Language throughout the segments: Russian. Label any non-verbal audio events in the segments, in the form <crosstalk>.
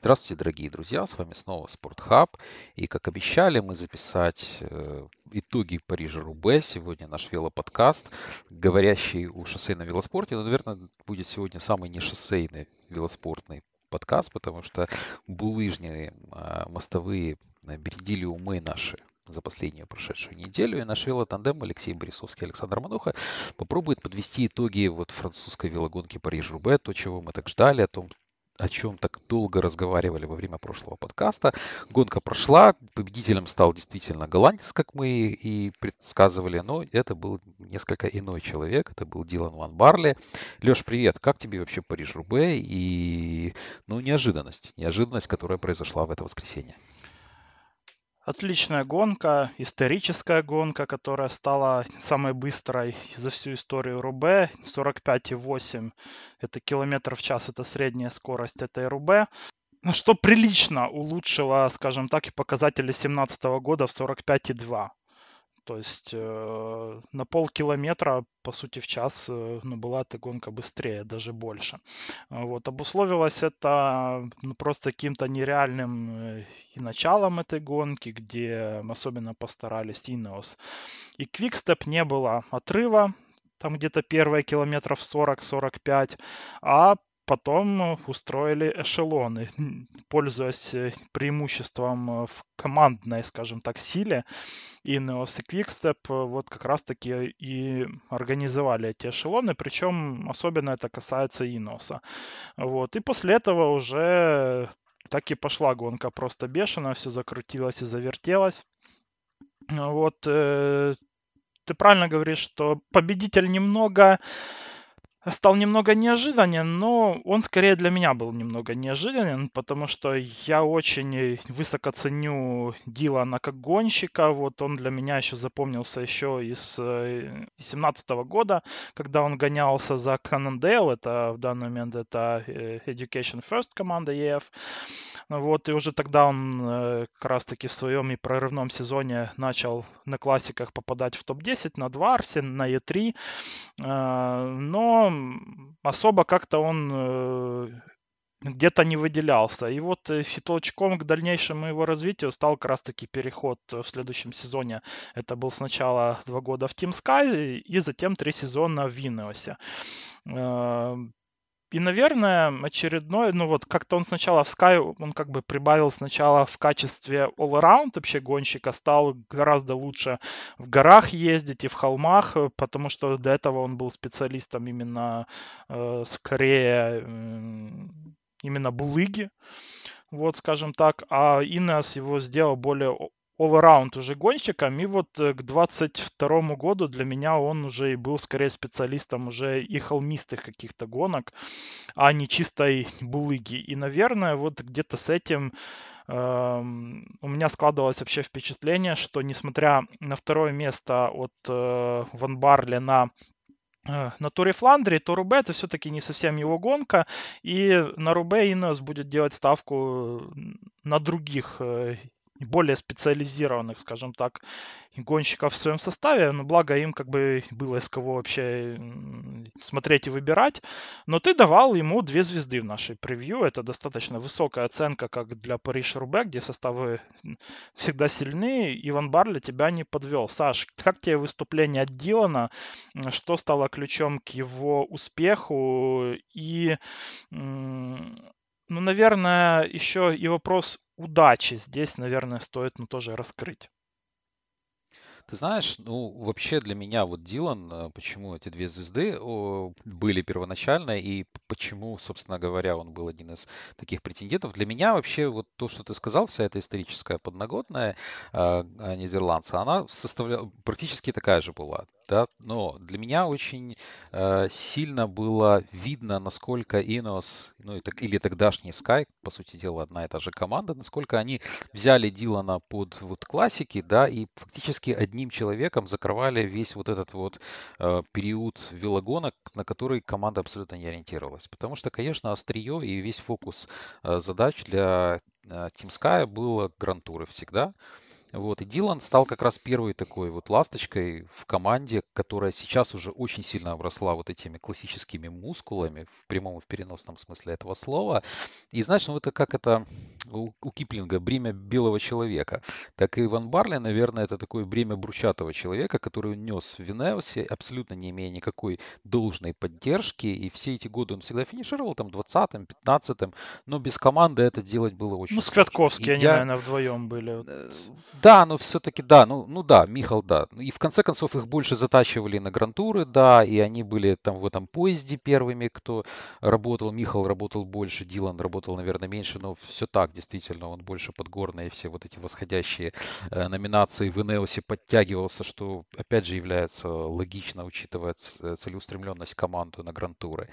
Здравствуйте, дорогие друзья, с вами снова Спортхаб. И как обещали мы записать э, итоги Парижа-Рубе. Сегодня наш велоподкаст, говорящий о шоссейном велоспорте. Но, наверное, будет сегодня самый не шоссейный велоспортный подкаст, потому что булыжные э, мостовые бередили умы наши за последнюю прошедшую неделю. И наш велотандем Алексей Борисовский и Александр Мануха попробует подвести итоги вот французской велогонки Париж-Рубе, то, чего мы так ждали, о том, о чем так долго разговаривали во время прошлого подкаста. Гонка прошла, победителем стал действительно голландец, как мы и предсказывали, но это был несколько иной человек, это был Дилан Ван Барли. Леш, привет, как тебе вообще Париж-Рубе и, ну, неожиданность, неожиданность, которая произошла в это воскресенье? Отличная гонка, историческая гонка, которая стала самой быстрой за всю историю Рубе. 45,8 это километр в час, это средняя скорость этой Рубе. Что прилично улучшило, скажем так, и показатели 2017 года в 45,2. То есть э, на полкилометра, по сути, в час э, ну, была эта гонка быстрее, даже больше. Вот. Обусловилось это ну, просто каким-то нереальным э, и началом этой гонки, где особенно постарались Ineos. И Квикстеп не было отрыва, там где-то первые километров 40-45, а потом устроили эшелоны, <laughs> пользуясь э, преимуществом э, в командной, скажем так, силе. Ineos и Quickstep э, вот как раз-таки и организовали эти эшелоны, причем особенно это касается Ineos. Вот. И после этого уже так и пошла гонка просто бешено, все закрутилось и завертелось. Вот, ты правильно говоришь, что победитель немного стал немного неожиданен, но он скорее для меня был немного неожиданен, потому что я очень высоко ценю Дилана как гонщика. Вот он для меня еще запомнился еще из 2017 э, года, когда он гонялся за Канандейл, это в данный момент это э, Education First команда EF. Вот, и уже тогда он э, как раз-таки в своем и прорывном сезоне начал на классиках попадать в топ-10 на 2 Арсен, на Е3. Но особо как-то он э, где-то не выделялся. И вот э, толчком к дальнейшему его развитию стал как раз-таки переход в следующем сезоне. Это был сначала два года в Team Sky и затем три сезона в Винеосе. И, наверное, очередной, ну вот как-то он сначала в Sky, он как бы прибавил сначала в качестве all-around вообще гонщика, стал гораздо лучше в горах ездить и в холмах, э, потому что до этого он был специалистом именно э, скорее э, именно булыги вот, скажем так, а Инес его сделал более all-around уже гонщиком, и вот э, к 22 году для меня он уже и был скорее специалистом уже и холмистых каких-то гонок, а не чистой булыги. И, наверное, вот где-то с этим эм, у меня складывалось вообще впечатление, что несмотря на второе место от э, Ван Барли на э, на туре Фландрии, то Рубе это все-таки не совсем его гонка, и на Рубе Инес будет делать ставку на других более специализированных, скажем так, гонщиков в своем составе, но благо им как бы было из кого вообще смотреть и выбирать. Но ты давал ему две звезды в нашей превью. Это достаточно высокая оценка, как для Париж-Рубе, где составы всегда сильны. Иван Барли тебя не подвел. Саш, как тебе выступление от Дилана? Что стало ключом к его успеху? И ну, наверное, еще и вопрос удачи здесь, наверное, стоит ну, тоже раскрыть. Ты знаешь, ну, вообще для меня вот Дилан, э, почему эти две звезды были первоначально и почему, собственно говоря, он был один из таких претендентов. Для меня вообще вот то, что ты сказал, вся эта историческая подноготная э, нидерландца, она составляла, практически такая же была да, но для меня очень э, сильно было видно, насколько Ineos, ну и, или тогдашний Sky, по сути дела, одна и та же команда, насколько они взяли Дилана под вот классики, да, и фактически одним человеком закрывали весь вот этот вот э, период велогонок, на который команда абсолютно не ориентировалась. Потому что, конечно, острие и весь фокус э, задач для э, Team Sky было грантуры всегда. Вот, и Дилан стал как раз первой такой вот ласточкой в команде, которая сейчас уже очень сильно обросла вот этими классическими мускулами, в прямом и в переносном смысле этого слова. И знаешь, ну это как это у, у Киплинга бремя белого человека. Так и Ван Барли, наверное, это такое бремя бручатого человека, который нес в Винеусе, абсолютно не имея никакой должной поддержки. И все эти годы он всегда финишировал там 20-м, 15-м, но без команды это делать было очень Ну, сложно. Сквятковский, И они, я- наверное, вдвоем были. Э, Да, но все-таки да, ну, ну да, Михал, да. Ну И в конце концов их больше затачивали на грантуры, да, и они были там в этом поезде первыми, кто работал. Михал работал больше, Дилан работал, наверное, меньше, но все так, действительно, он больше подгорные все вот эти восходящие э, номинации в Инеосе подтягивался, что, опять же, является логично, учитывая ц- целеустремленность команды на грантуры.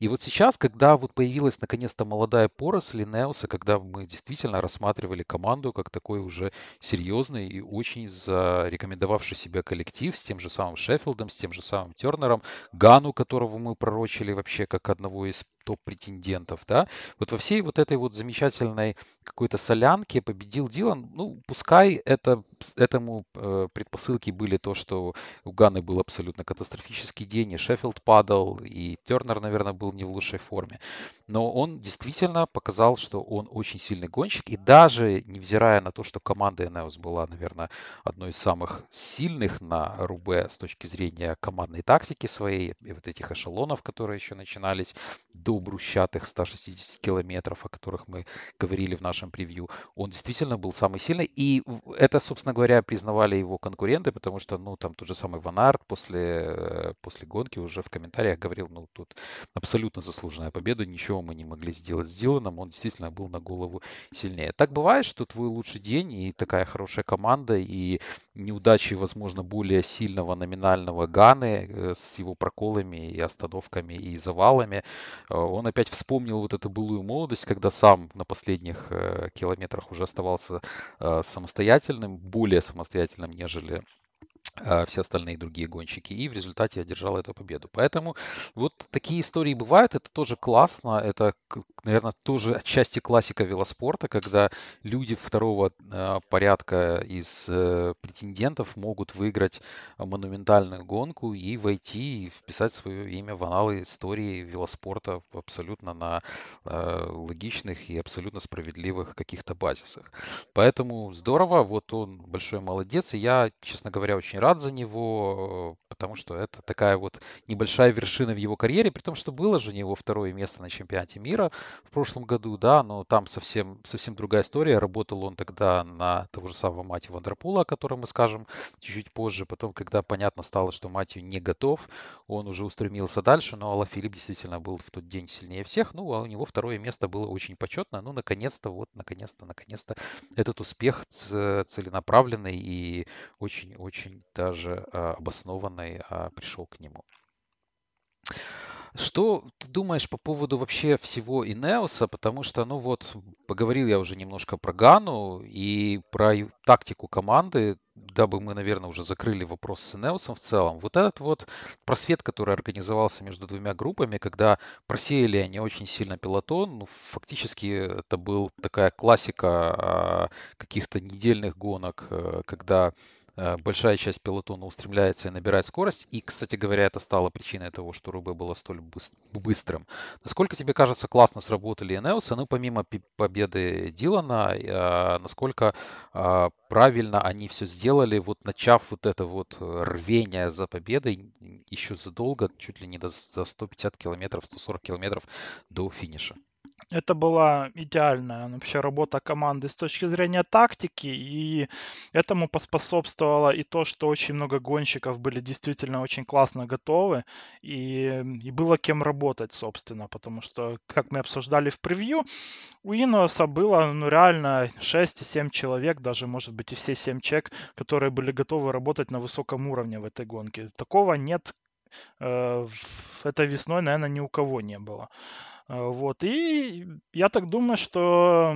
И вот сейчас, когда вот появилась наконец-то молодая поросль Инеоса, когда мы действительно рассматривали команду как такой уже серьезный и очень зарекомендовавший себя коллектив с тем же самым Шеффилдом, с тем же самым Тернером, Гану, которого мы пророчили вообще как одного из топ-претендентов, да, вот во всей вот этой вот замечательной какой-то солянке победил Дилан, ну, пускай это, этому э, предпосылки были то, что у Ганы был абсолютно катастрофический день, и Шеффилд падал, и Тернер, наверное, был не в лучшей форме, но он действительно показал, что он очень сильный гонщик, и даже невзирая на то, что команда Энеос была, наверное, одной из самых сильных на Рубе с точки зрения командной тактики своей, и вот этих эшелонов, которые еще начинались до брусчатых 160 километров, о которых мы говорили в нашем превью, он действительно был самый сильный, и это, собственно говоря, признавали его конкуренты, потому что, ну, там тот же самый Ван Арт после, э, после гонки уже в комментариях говорил, ну, тут абсолютно заслуженная победа, ничего мы не могли сделать с Диланом, он действительно был на голову сильнее. Так бывает, что твой лучший день и такая хорошая команда, и неудачи, возможно, более сильного номинального Ганы э, с его проколами и остановками и завалами. Э, Он опять вспомнил вот эту былую молодость, когда сам на последних э, километрах уже оставался самостоятельным, более самостоятельным, нежели все остальные другие гонщики, и в результате одержал эту победу. Поэтому вот такие истории бывают, это тоже классно, это, наверное, тоже отчасти классика велоспорта, когда люди второго э, порядка из э, претендентов могут выиграть монументальную гонку и войти и вписать свое имя в аналы истории велоспорта абсолютно на э, логичных и абсолютно справедливых каких-то базисах. Поэтому здорово, вот он большой молодец, и я, честно говоря, очень рад за него, потому что это такая вот небольшая вершина в его карьере, при том, что было же у него второе место на чемпионате мира в прошлом году, да, но там совсем, совсем другая история. Работал он тогда на того же самого Матью Вандерпула, о котором мы скажем чуть-чуть позже. Потом, когда понятно стало, что Матью не готов, он уже устремился дальше, но Алла Филипп действительно был в тот день сильнее всех. Ну, а у него второе место было очень почетно. Ну, наконец-то, вот, наконец-то, наконец-то этот успех целенаправленный и очень-очень даже а, обоснованный а, пришел к нему. Что ты думаешь по поводу вообще всего Инеоса? Потому что, ну вот, поговорил я уже немножко про Гану и про тактику команды, дабы мы, наверное, уже закрыли вопрос с Инеосом в целом. Вот этот вот просвет, который организовался между двумя группами, когда просеяли они очень сильно пелотон, ну, фактически это был такая классика а, каких-то недельных гонок, э, когда большая часть пелотона устремляется и набирает скорость. И, кстати говоря, это стало причиной того, что Рубе было столь быс- быстрым. Насколько тебе кажется, классно сработали Энеосы, ну, помимо победы Дилана, э, насколько э, правильно они все сделали, вот начав вот это вот э, рвение за победой еще задолго, чуть ли не до, за 150 километров, 140 километров до финиша. Это была идеальная вообще работа команды с точки зрения тактики, и этому поспособствовало и то, что очень много гонщиков были действительно очень классно готовы, и, и было кем работать, собственно, потому что, как мы обсуждали в превью, у Иноса было ну, реально 6-7 человек, даже, может быть, и все 7 человек, которые были готовы работать на высоком уровне в этой гонке. Такого нет э, этой весной, наверное, ни у кого не было. Э, вот. И я так думаю, что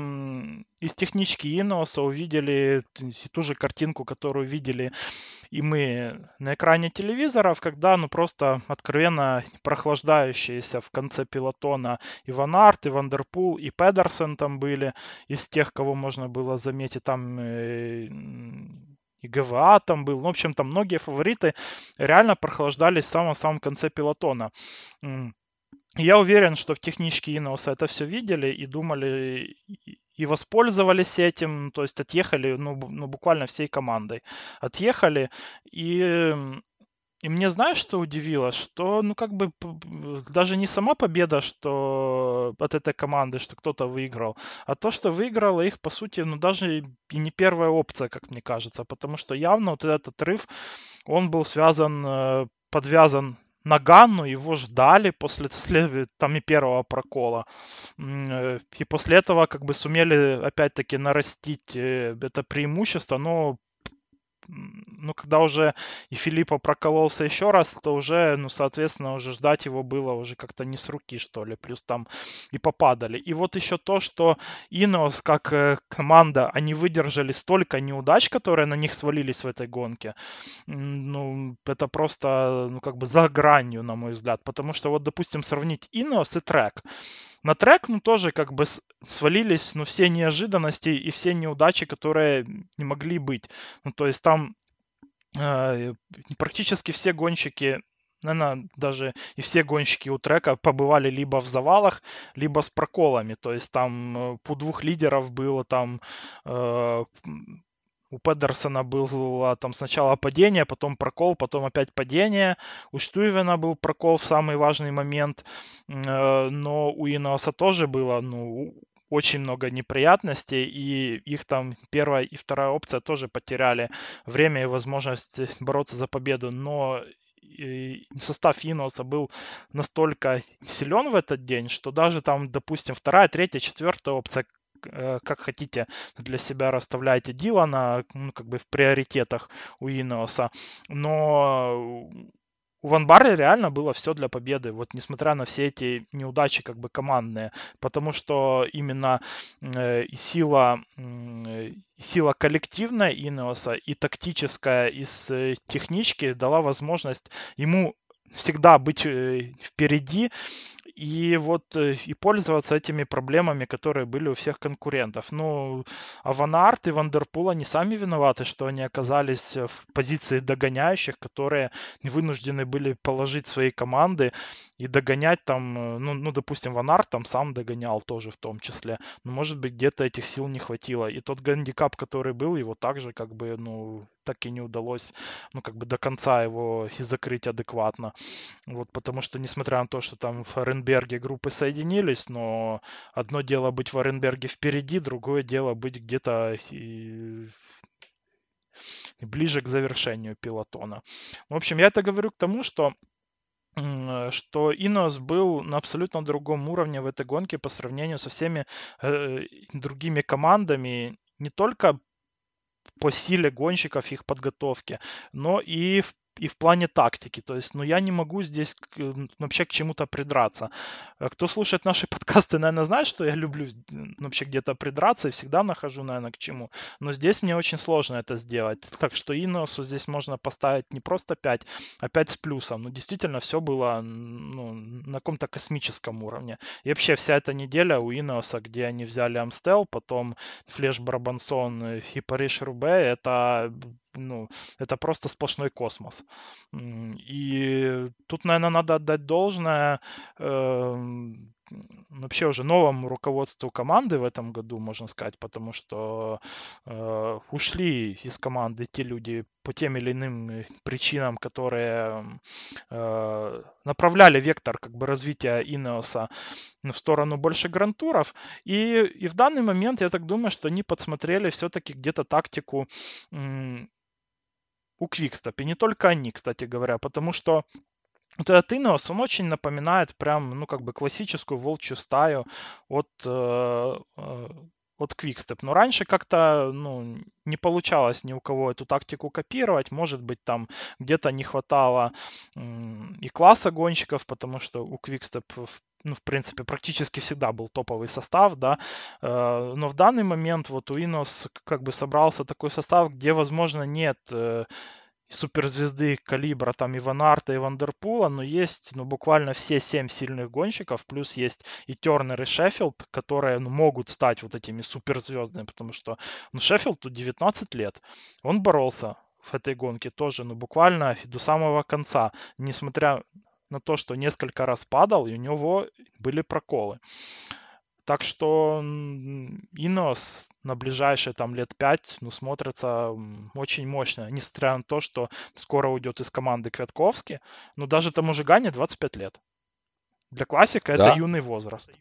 из технички Инеоса увидели ту же картинку, которую видели и мы на экране телевизоров, когда ну просто откровенно прохлаждающиеся в конце пелотона и Ван Арт, и Вандерпул, и Педерсон там были из тех, кого можно было заметить. Там э, и ГВА там был. Ну, в общем, там многие фавориты реально прохлаждались в самом-самом конце пилотона. Я уверен, что в техничке Иноуса это все видели и думали, и воспользовались этим, то есть отъехали, ну, ну буквально всей командой. Отъехали, и, и мне знаешь, что удивило? Что, ну, как бы, даже не сама победа, что от этой команды, что кто-то выиграл, а то, что выиграла их, по сути, ну, даже и не первая опция, как мне кажется, потому что явно вот этот отрыв, он был связан, э, подвязан Нагану его ждали после там и первого прокола. Э, и после этого как бы сумели опять-таки нарастить э, это преимущество, но ну, когда уже и Филиппа прокололся еще раз, то уже, ну, соответственно, уже ждать его было уже как-то не с руки, что ли. Плюс там и попадали. И вот еще то, что Инос, как э, команда, они выдержали столько неудач, которые на них свалились в этой гонке. Ну, это просто, ну, как бы за гранью, на мой взгляд. Потому что вот, допустим, сравнить Инос и Трек. На трек, ну, тоже как бы свалились, ну, все неожиданности и все неудачи, которые не могли быть. Ну, то есть там э, практически все гонщики наверное, даже и все гонщики у трека побывали либо в завалах, либо с проколами. То есть там э, по двух лидеров было там э, у Педерсона было там сначала падение, потом прокол, потом опять падение. У Штуевена был прокол в самый важный момент. Э, но у Иноса тоже было, ну, очень много неприятностей, и их там первая и вторая опция тоже потеряли время и возможность <laughs> бороться за победу. Но состав Иноса был настолько силен в этот день, что даже там, допустим, вторая, третья, четвертая опция Э, как хотите для себя расставляйте Дилана, ну, как бы в приоритетах у Инеоса. Но у Ван Барри реально было все для победы, вот несмотря на все эти неудачи как бы командные, потому что именно э, сила, э, сила коллективная Инеоса и тактическая из э, технички дала возможность ему всегда быть э, впереди и вот э, и пользоваться этими проблемами, которые были у всех конкурентов. Ну, а Ван Арт и Вандерпул, они сами виноваты, что они оказались в позиции догоняющих, которые вынуждены были положить свои команды и догонять там, э, ну, ну допустим, Ван Арт там сам догонял тоже в том числе. Но, может быть, где-то этих сил не хватило. И тот гандикап, который был, его также как бы, ну, так и не удалось, ну, как бы до конца его и закрыть адекватно. Вот, потому что, несмотря на то, что там в Оренберге группы соединились, но одно дело быть в Оренберге впереди, другое дело быть где-то и ближе к завершению пилотона. В общем, я это говорю к тому, что что Инос был на абсолютно другом уровне в этой гонке по сравнению со всеми э, другими командами, не только по силе гонщиков, их подготовки, но и в и в плане тактики. То есть, ну, я не могу здесь вообще к чему-то придраться. Э, кто слушает наши <laughs> подкасты, наверное, знает, что я люблю вообще где-то придраться и всегда нахожу, наверное, к чему. Но здесь мне очень сложно это сделать. Так что Иносу здесь можно поставить не просто 5, а 5 с плюсом. Ну, действительно, все было ну, на каком-то космическом уровне. И вообще вся эта неделя у Иноса, где они взяли Амстел, потом Флеш Барабансон и Париж Рубе, это ну, это просто сплошной космос. И тут, наверное, надо отдать должное э, вообще уже новому руководству команды в этом году, можно сказать, потому что э, ушли из команды те люди по тем или иным причинам, которые э, направляли вектор как бы развития Инеоса в сторону больше грантуров. И, и в данный момент я так думаю, что они подсмотрели все-таки где-то тактику у Quickstep. Не только они, кстати говоря, потому что вот этот Ineos, он очень напоминает прям, ну, как бы классическую волчью стаю от, э, э, от Quickstep. Но раньше как-то, ну, не получалось ни у кого эту тактику копировать. Может быть, там где-то не хватало и класса гонщиков, потому что у Quickstep ну, в принципе, практически всегда был топовый состав, да, э, но в данный момент вот у Инос как бы собрался такой состав, где, возможно, нет э, суперзвезды калибра там Иван Арта и Вандерпула, но есть ну, буквально все семь сильных гонщиков, плюс есть и Тернер, и Шеффилд, которые ну, могут стать вот этими суперзвездами, потому что ну, Шеффилду 19 лет, он боролся в этой гонке тоже, ну, буквально до самого конца, несмотря на то, что несколько раз падал, и у него были проколы. Так что Инос на ближайшие там лет пять, ну, смотрится очень мощно, несмотря на то, что скоро уйдет из команды Квятковский, ну, даже тому же Гане 25 лет. Для классика да. это юный возраст.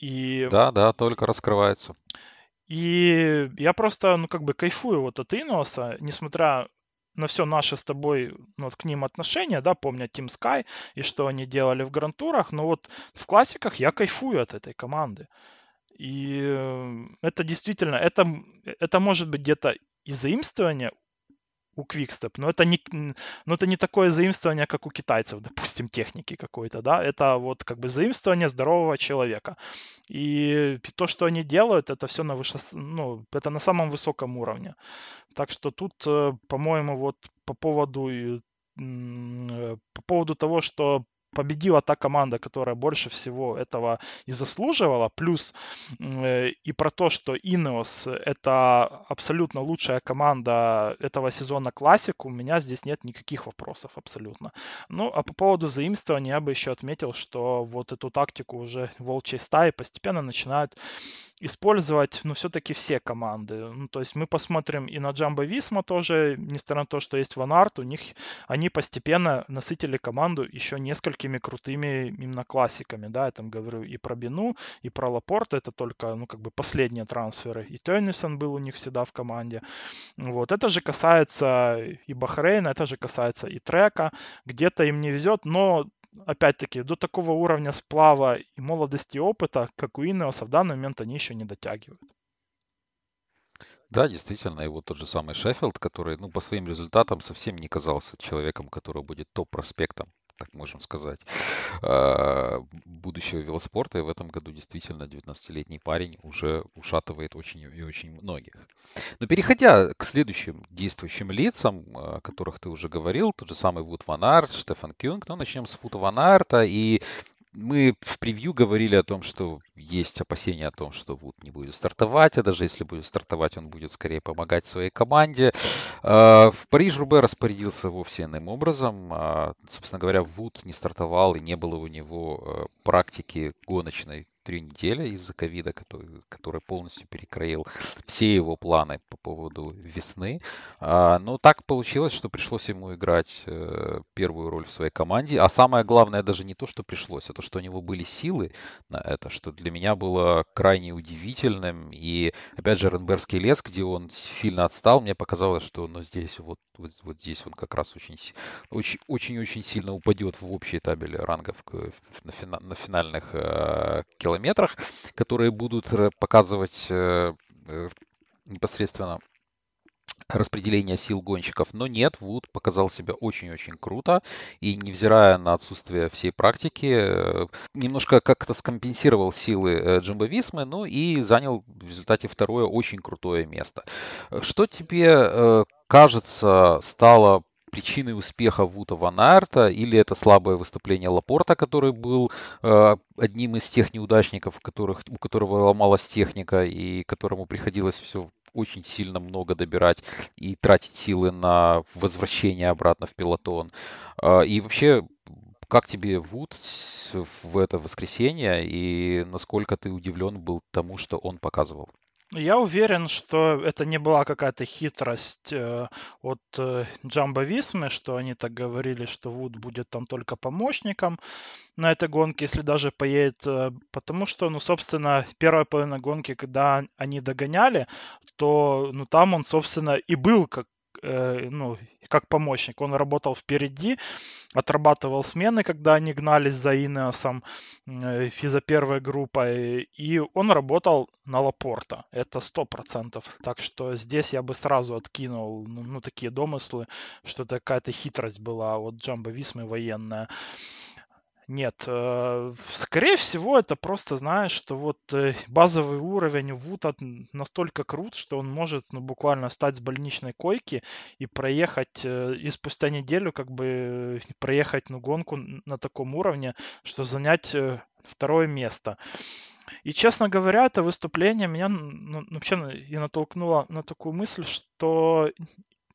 И... Да, да, только раскрывается. И я просто, ну, как бы кайфую вот от Иноса, несмотря на все наше с тобой ну, к ним отношения, да, помня Team Sky и что они делали в грантурах, но вот в классиках я кайфую от этой команды. И э, это действительно, это, это может быть где-то и заимствование у Quickstep, но это не, но это не такое заимствование, как у китайцев, допустим, техники какой-то, да, это вот как бы заимствование здорового человека. И то, что они делают, это все на выше, ну, это на самом высоком уровне. Так что тут, э, по-моему, вот по поводу э, по поводу того, что победила та команда, которая больше всего этого и заслуживала. Плюс э, и про то, что Ineos это абсолютно лучшая команда этого сезона классик, у меня здесь нет никаких вопросов абсолютно. Ну, а по поводу заимствования я бы еще отметил, что вот эту тактику уже волчьей стаи постепенно начинают использовать, ну, все-таки все команды. Ну, то есть мы посмотрим и на Джамбо Висма тоже, несмотря на то, что есть Ванарт, у них они постепенно насытили команду еще несколькими крутыми именно классиками, да, я там говорю и про Бину, и про Лапорта, это только, ну, как бы последние трансферы. И Теннисон был у них всегда в команде. Вот, это же касается и Бахрейна, это же касается и Трека, где-то им не везет, но опять-таки, до такого уровня сплава и молодости и опыта, как у Инеоса, в данный момент они еще не дотягивают. Да, действительно, и вот тот же самый Шеффилд, который, ну, по своим результатам совсем не казался человеком, который будет топ-проспектом так можем сказать, а, будущего велоспорта. И в этом году действительно 19-летний парень уже ушатывает очень и очень многих. Но переходя к следующим действующим лицам, о которых ты уже говорил, тот же самый Вуд Ван Арт, Штефан Кюнг, ну, начнем с Вуд Ван Арта. И мы в превью говорили о том, что есть опасения о том, что Вуд не будет стартовать, а даже если будет стартовать, он будет скорее помогать своей команде. А, в Париж Рубе распорядился вовсе иным образом. А, собственно говоря, Вуд не стартовал и не было у него э, практики гоночной три недели из-за ковида, который, который полностью перекроил <laughs> все его планы по поводу весны. А, но так получилось, что пришлось ему играть э, первую роль в своей команде. А самое главное даже не то, что пришлось, а то, что у него были силы на это, что для меня было крайне удивительным. И опять же, Ренбергский лес, где он сильно отстал, мне показалось, что ну, здесь вот, вот, вот здесь он как раз очень, очень, очень, очень сильно упадет в общей табеле рангов на, фина, на финальных э, километрах, которые будут показывать э, э, непосредственно распределение сил гонщиков, но нет, Вуд показал себя очень-очень круто, и невзирая на отсутствие всей практики, э, немножко как-то скомпенсировал силы Джимбо Висмы, ну и занял в результате второе очень крутое место. Что тебе кажется стало причиной успеха Вута Ван Арта, или это слабое выступление Лапорта, который был э, одним из тех неудачников, которых, у которого ломалась техника и которому приходилось все очень сильно много добирать и тратить силы на возвращение обратно в пилотон. Э, и вообще, как тебе Вуд в это воскресенье и насколько ты удивлен был тому, что он показывал? Я уверен, что это не была какая-то хитрость э, от э, Джамбо Висмы, что они так говорили, что Вуд будет там только помощником на этой гонке, если даже поедет, э, потому что, ну, собственно, первая половина гонки, когда они догоняли, то, ну, там он, собственно, и был как э, ну, как помощник. Он работал впереди, отрабатывал смены, когда они гнались за Инеосом э, и первой группой, и он работал на Лапорта. Это сто процентов. Так что здесь я бы сразу откинул ну, ну такие домыслы, что это какая-то хитрость была от Джамбо Висмы военная. Нет, э, скорее всего, это просто, знаешь, что вот э, базовый уровень Вута настолько крут, что он может ну, буквально встать с больничной койки и проехать, э, и спустя неделю как бы проехать ну, гонку на таком уровне, что занять второе место. И, честно говоря, это выступление меня ну, вообще и натолкнуло на такую мысль, что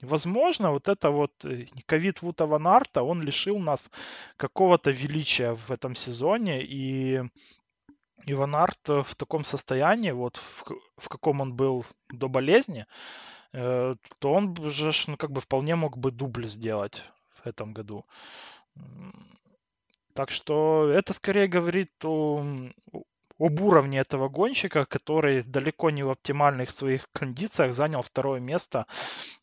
Возможно, вот это вот э, ковид Вута Ван Арта, он лишил нас какого-то величия в этом сезоне, и Иван Арт в таком состоянии, вот в, в каком он был до болезни, э, то он же ну, как бы вполне мог бы дубль сделать в этом году. Так что это скорее говорит о, об уровне этого гонщика, который далеко не в оптимальных своих кондициях занял второе место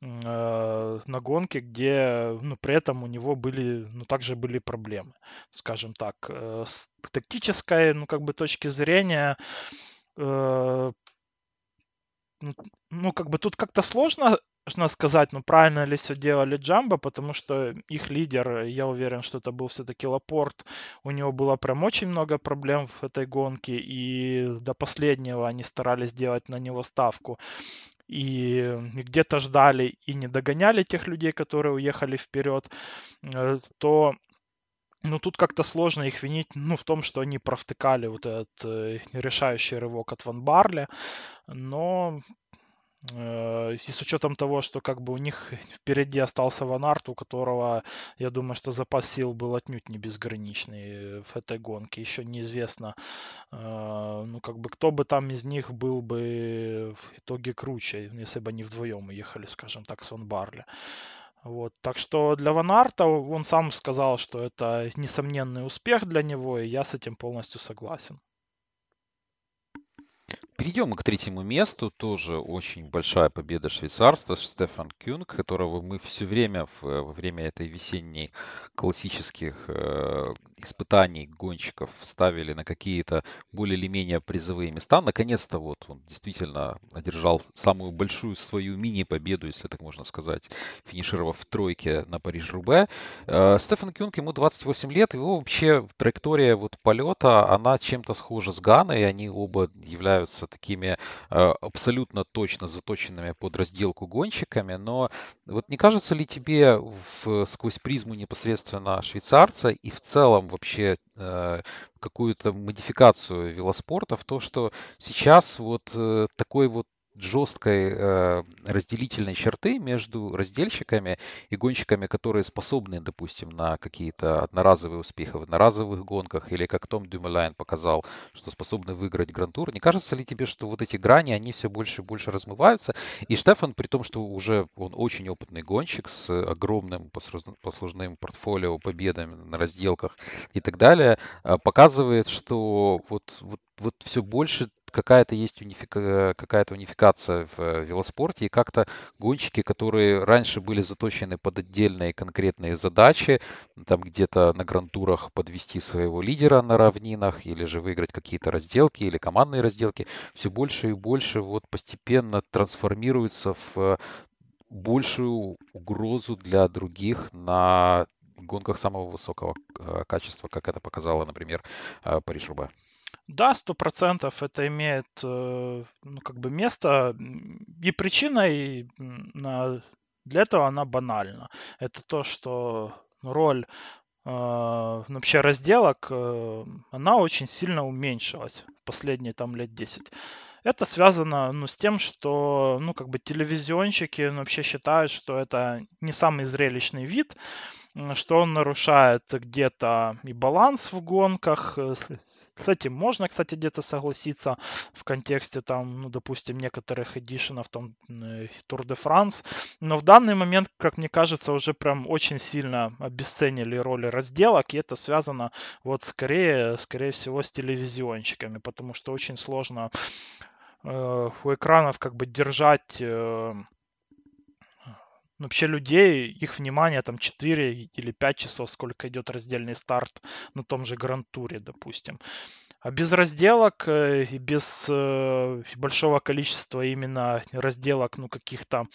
э, на гонке, где ну, при этом у него были, ну, также были проблемы, скажем так. Э, с тактической, ну, как бы точки зрения, э, ну, ну, как бы тут как-то сложно сказать, ну правильно ли все делали Джамбо, потому что их лидер, я уверен, что это был все-таки Лапорт, у него было прям очень много проблем в этой гонке, и до последнего они старались сделать на него ставку. И где-то ждали и не догоняли тех людей, которые уехали вперед, э, то ну, тут как-то сложно их винить, ну, в том, что они провтыкали вот этот э, решающий рывок от Ван Барли, но Э, и с учетом того, что как бы у них впереди остался Ванарт, у которого, я думаю, что запас сил был отнюдь не безграничный в этой гонке. Еще неизвестно, э, ну как бы кто бы там из них был бы в итоге круче, если бы они вдвоем уехали, скажем так, с Ван Барли. Вот. Так что для Ванарта он сам сказал, что это несомненный успех для него, и я с этим полностью согласен. Перейдем к третьему месту. Тоже очень большая победа швейцарства. Стефан Кюнг, которого мы все время во время этой весенней классических э, испытаний гонщиков ставили на какие-то более или менее призовые места. Наконец-то вот он действительно одержал самую большую свою мини-победу, если так можно сказать, финишировав в тройке на Париж-Рубе. Э, Стефан Кюнг, ему 28 лет, его вообще траектория вот полета, она чем-то схожа с Ганой, они оба являются являются такими э, абсолютно точно заточенными под разделку гонщиками, но вот не кажется ли тебе в, сквозь призму непосредственно швейцарца и в целом вообще э, какую-то модификацию велоспорта в то, что сейчас вот э, такой вот жесткой э, разделительной черты между раздельщиками и гонщиками, которые способны, допустим, на какие-то одноразовые успехи в одноразовых гонках, или как Том Дюмелайн показал, что способны выиграть Гран-тур. Не кажется ли тебе, что вот эти грани, они все больше и больше размываются? И Штефан, при том, что уже он очень опытный гонщик с огромным послужным портфолио победами на разделках и так далее, э, показывает, что вот, вот, вот все больше какая-то есть унифика... какая-то унификация в э, велоспорте, и как-то гонщики, которые раньше были заточены под отдельные конкретные задачи, там где-то на грантурах подвести своего лидера на равнинах, или же выиграть какие-то разделки, или командные разделки, все больше и больше вот постепенно трансформируются в э, большую угрозу для других на гонках самого высокого э, качества, как это показало, например, Париж-Roubaix. Да, сто процентов это имеет э, ну, как бы место. И причина и на, для этого она банальна. Это то, что роль э, вообще разделок, э, она очень сильно уменьшилась последние там лет 10. Это связано ну, с тем, что ну, как бы телевизионщики ну, вообще считают, что это не самый зрелищный вид, что он нарушает где-то и баланс в гонках, кстати, можно, кстати, где-то согласиться в контексте там, ну, допустим, некоторых эдишенов там Тур де Франс, но в данный момент, как мне кажется, уже прям очень сильно обесценили роли разделок, и это связано вот скорее, скорее всего, с телевизионщиками, потому что очень сложно э, у экранов как бы держать э, вообще людей, их внимание там 4 или 5 часов, сколько идет раздельный старт на том же Гранд-туре, допустим. А без разделок э, и без э, большого количества именно разделок, ну, каких-то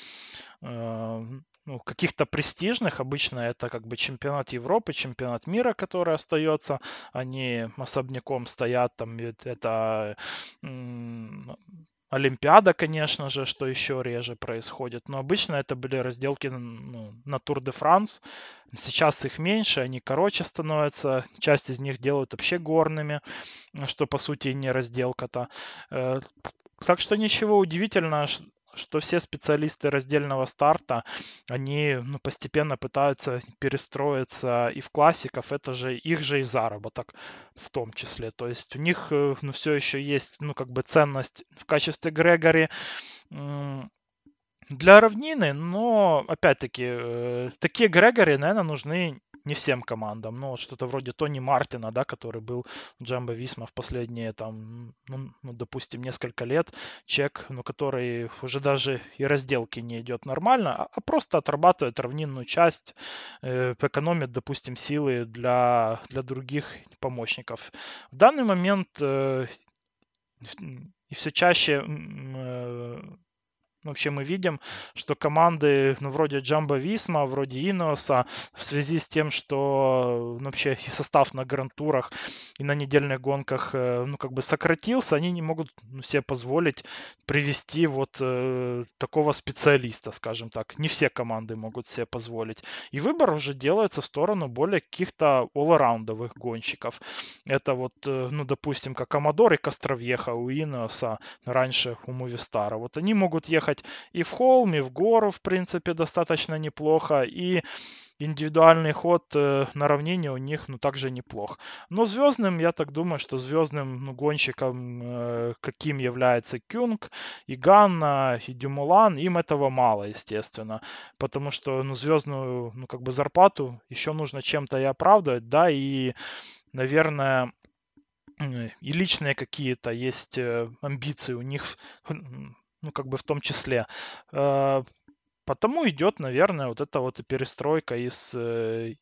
э, ну, каких-то престижных. Обычно это как бы чемпионат Европы, чемпионат мира, который остается. Они особняком стоят. Там это Олимпиада, конечно же, что еще реже происходит. Но обычно это были разделки ну, на Тур де Франс. Сейчас их меньше, они короче становятся. Часть из них делают вообще горными, что по сути не разделка-то. Э, так что ничего удивительного, что все специалисты раздельного старта, они ну, постепенно пытаются перестроиться и в классиков, это же их же и заработок в том числе. То есть у них э, ну, все еще есть ну, как бы ценность в качестве Грегори для равнины, но опять-таки э, такие Грегори, наверное, нужны не всем командам. Ну, что-то вроде Тони Мартина, да, который был Джамбо Висма в последние, там, ну, ну, допустим, несколько лет. Чек, ну, который уже даже и разделки не идет нормально, а, а просто отрабатывает равнинную часть, э, экономит, допустим, силы для, для других помощников. В данный момент э, и все чаще э, Вообще мы видим, что команды, ну, вроде Джамбо Висма, вроде Иноса, в связи с тем, что ну, вообще состав на грантурах и на недельных гонках, э, ну, как бы сократился, они не могут ну, себе позволить привести вот э, такого специалиста, скажем так. Не все команды могут себе позволить. И выбор уже делается в сторону более каких-то all гонщиков. Это вот, э, ну, допустим, как Амадор и Костровьеха у Иноса, раньше у Мувистара. Вот они могут ехать ехать и в холм, и в гору, в принципе, достаточно неплохо. И индивидуальный ход э, на равнине у них, ну, также неплох. Но звездным, я так думаю, что звездным ну, гонщиком, э, каким является Кюнг, и Ганна, и Дюмулан, им этого мало, естественно. Потому что, ну, звездную, ну, как бы зарплату еще нужно чем-то и оправдывать, да, и, наверное, и личные какие-то есть э, амбиции у них ну, как бы в том числе. Э, потому идет, наверное, вот эта вот перестройка из, э,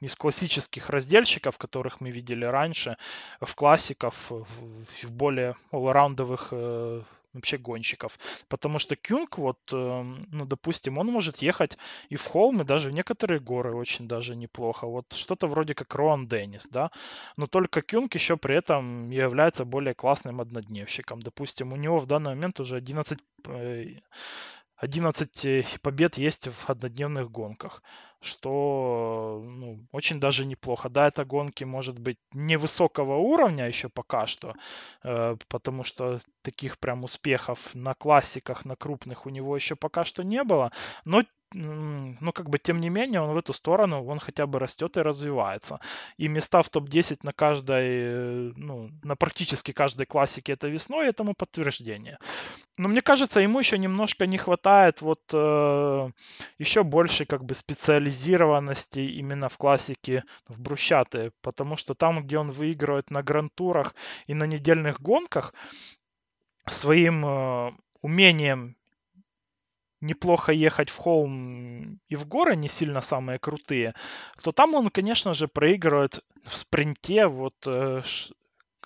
из классических раздельщиков, которых мы видели раньше, в классиков, в более allраундовых э, вообще гонщиков. Потому что Кюнг, вот, эм, ну, допустим, он может ехать и в холм, и даже в некоторые горы очень даже неплохо. Вот что-то вроде как Роан Деннис, да. Но только Кюнг еще при этом является более классным однодневщиком. Допустим, у него в данный момент уже 11 11 э, побед есть в однодневных гонках что ну, очень даже неплохо. Да, это гонки, может быть, невысокого уровня еще пока что, э, потому что таких прям успехов на классиках, на крупных у него еще пока что не было, но ну, как бы, тем не менее, он в эту сторону, он хотя бы растет и развивается. И места в топ-10 на каждой, ну, на практически каждой классике это весной, этому подтверждение. Но мне кажется, ему еще немножко не хватает вот э, еще больше, как бы, специализированности именно в классике в брусчатые, потому что там, где он выигрывает на грантурах и на недельных гонках, своим э, умением неплохо ехать в холм и в горы, не сильно самые крутые, то там он, конечно же, проигрывает в спринте, вот э,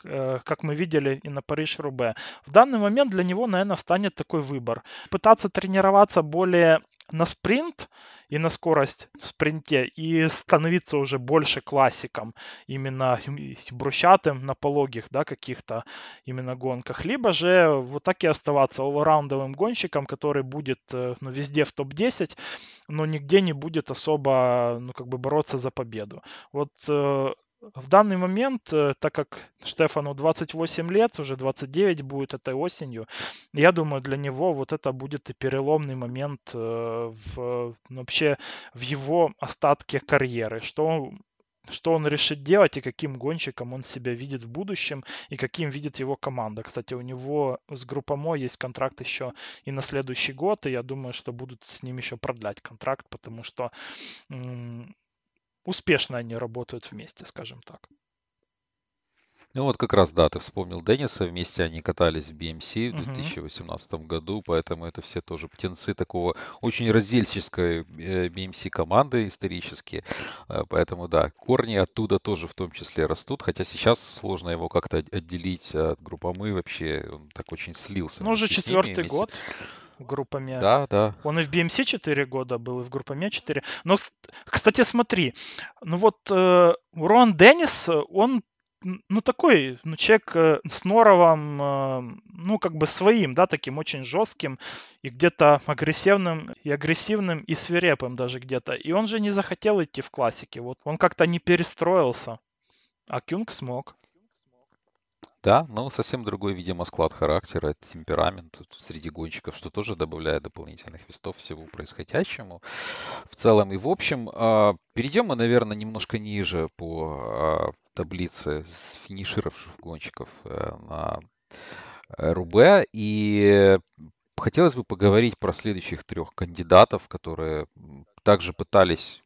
э, как мы видели и на Париж-Рубе. В данный момент для него, наверное, станет такой выбор. Пытаться тренироваться более на спринт и на скорость в спринте и становиться уже больше классиком, именно брусчатым на пологих, да, каких-то именно гонках, либо же вот так и оставаться allраундовым гонщиком, который будет э, ну, везде в топ-10, но нигде не будет особо, ну, как бы бороться за победу. Вот э, в данный момент, э, так как Штефану 28 лет, уже 29 будет этой осенью, я думаю, для него вот это будет и переломный момент э, в, ну, вообще в его остатке карьеры, что что он решит делать и каким гонщиком он себя видит в будущем и каким видит его команда. Кстати, у него с Группамо есть контракт еще и на следующий год, и я думаю, что будут с ним еще продлять контракт, потому что успешно они работают вместе, скажем так. Ну вот как раз, да, ты вспомнил Денниса, вместе они катались в BMC в 2018 году, поэтому это все тоже птенцы такого очень раздельческой э, BMC команды исторические, э, поэтому да, корни оттуда тоже в том числе растут, хотя сейчас сложно его как-то отделить от группы мы вообще, он так очень слился. Ну уже четвертый год. Группами. Да, да. Он и в BMC 4 года был, и в группами 4. Но, кстати, смотри, ну вот э, Рон Деннис, он ну, такой, ну, человек э, с норовом, э, ну, как бы своим, да, таким очень жестким и где-то агрессивным, и агрессивным, и свирепым даже где-то. И он же не захотел идти в классике, вот он как-то не перестроился, а Кюнг смог. Да, но совсем другой, видимо, склад характера, темперамент среди гонщиков, что тоже добавляет дополнительных вестов всему происходящему. В целом и в общем, а, перейдем мы, наверное, немножко ниже по а, таблице с финишировавших гонщиков э, на Рубе. И хотелось бы поговорить про следующих трех кандидатов, которые также пытались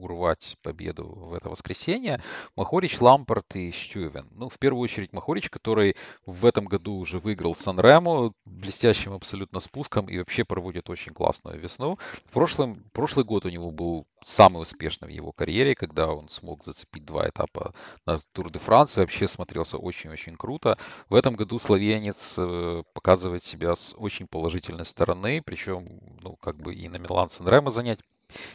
урвать победу в это воскресенье. Махорич, Лампорт и Стювен. Ну, в первую очередь Махорич, который в этом году уже выиграл Сан-Ремо блестящим абсолютно спуском и вообще проводит очень классную весну. В прошлом, прошлый год у него был самый успешный в его карьере, когда он смог зацепить два этапа на Тур де Франс, вообще смотрелся очень-очень круто. В этом году словенец э, показывает себя с очень положительной стороны, причем, ну, как бы и на Милан Сан-Ремо занять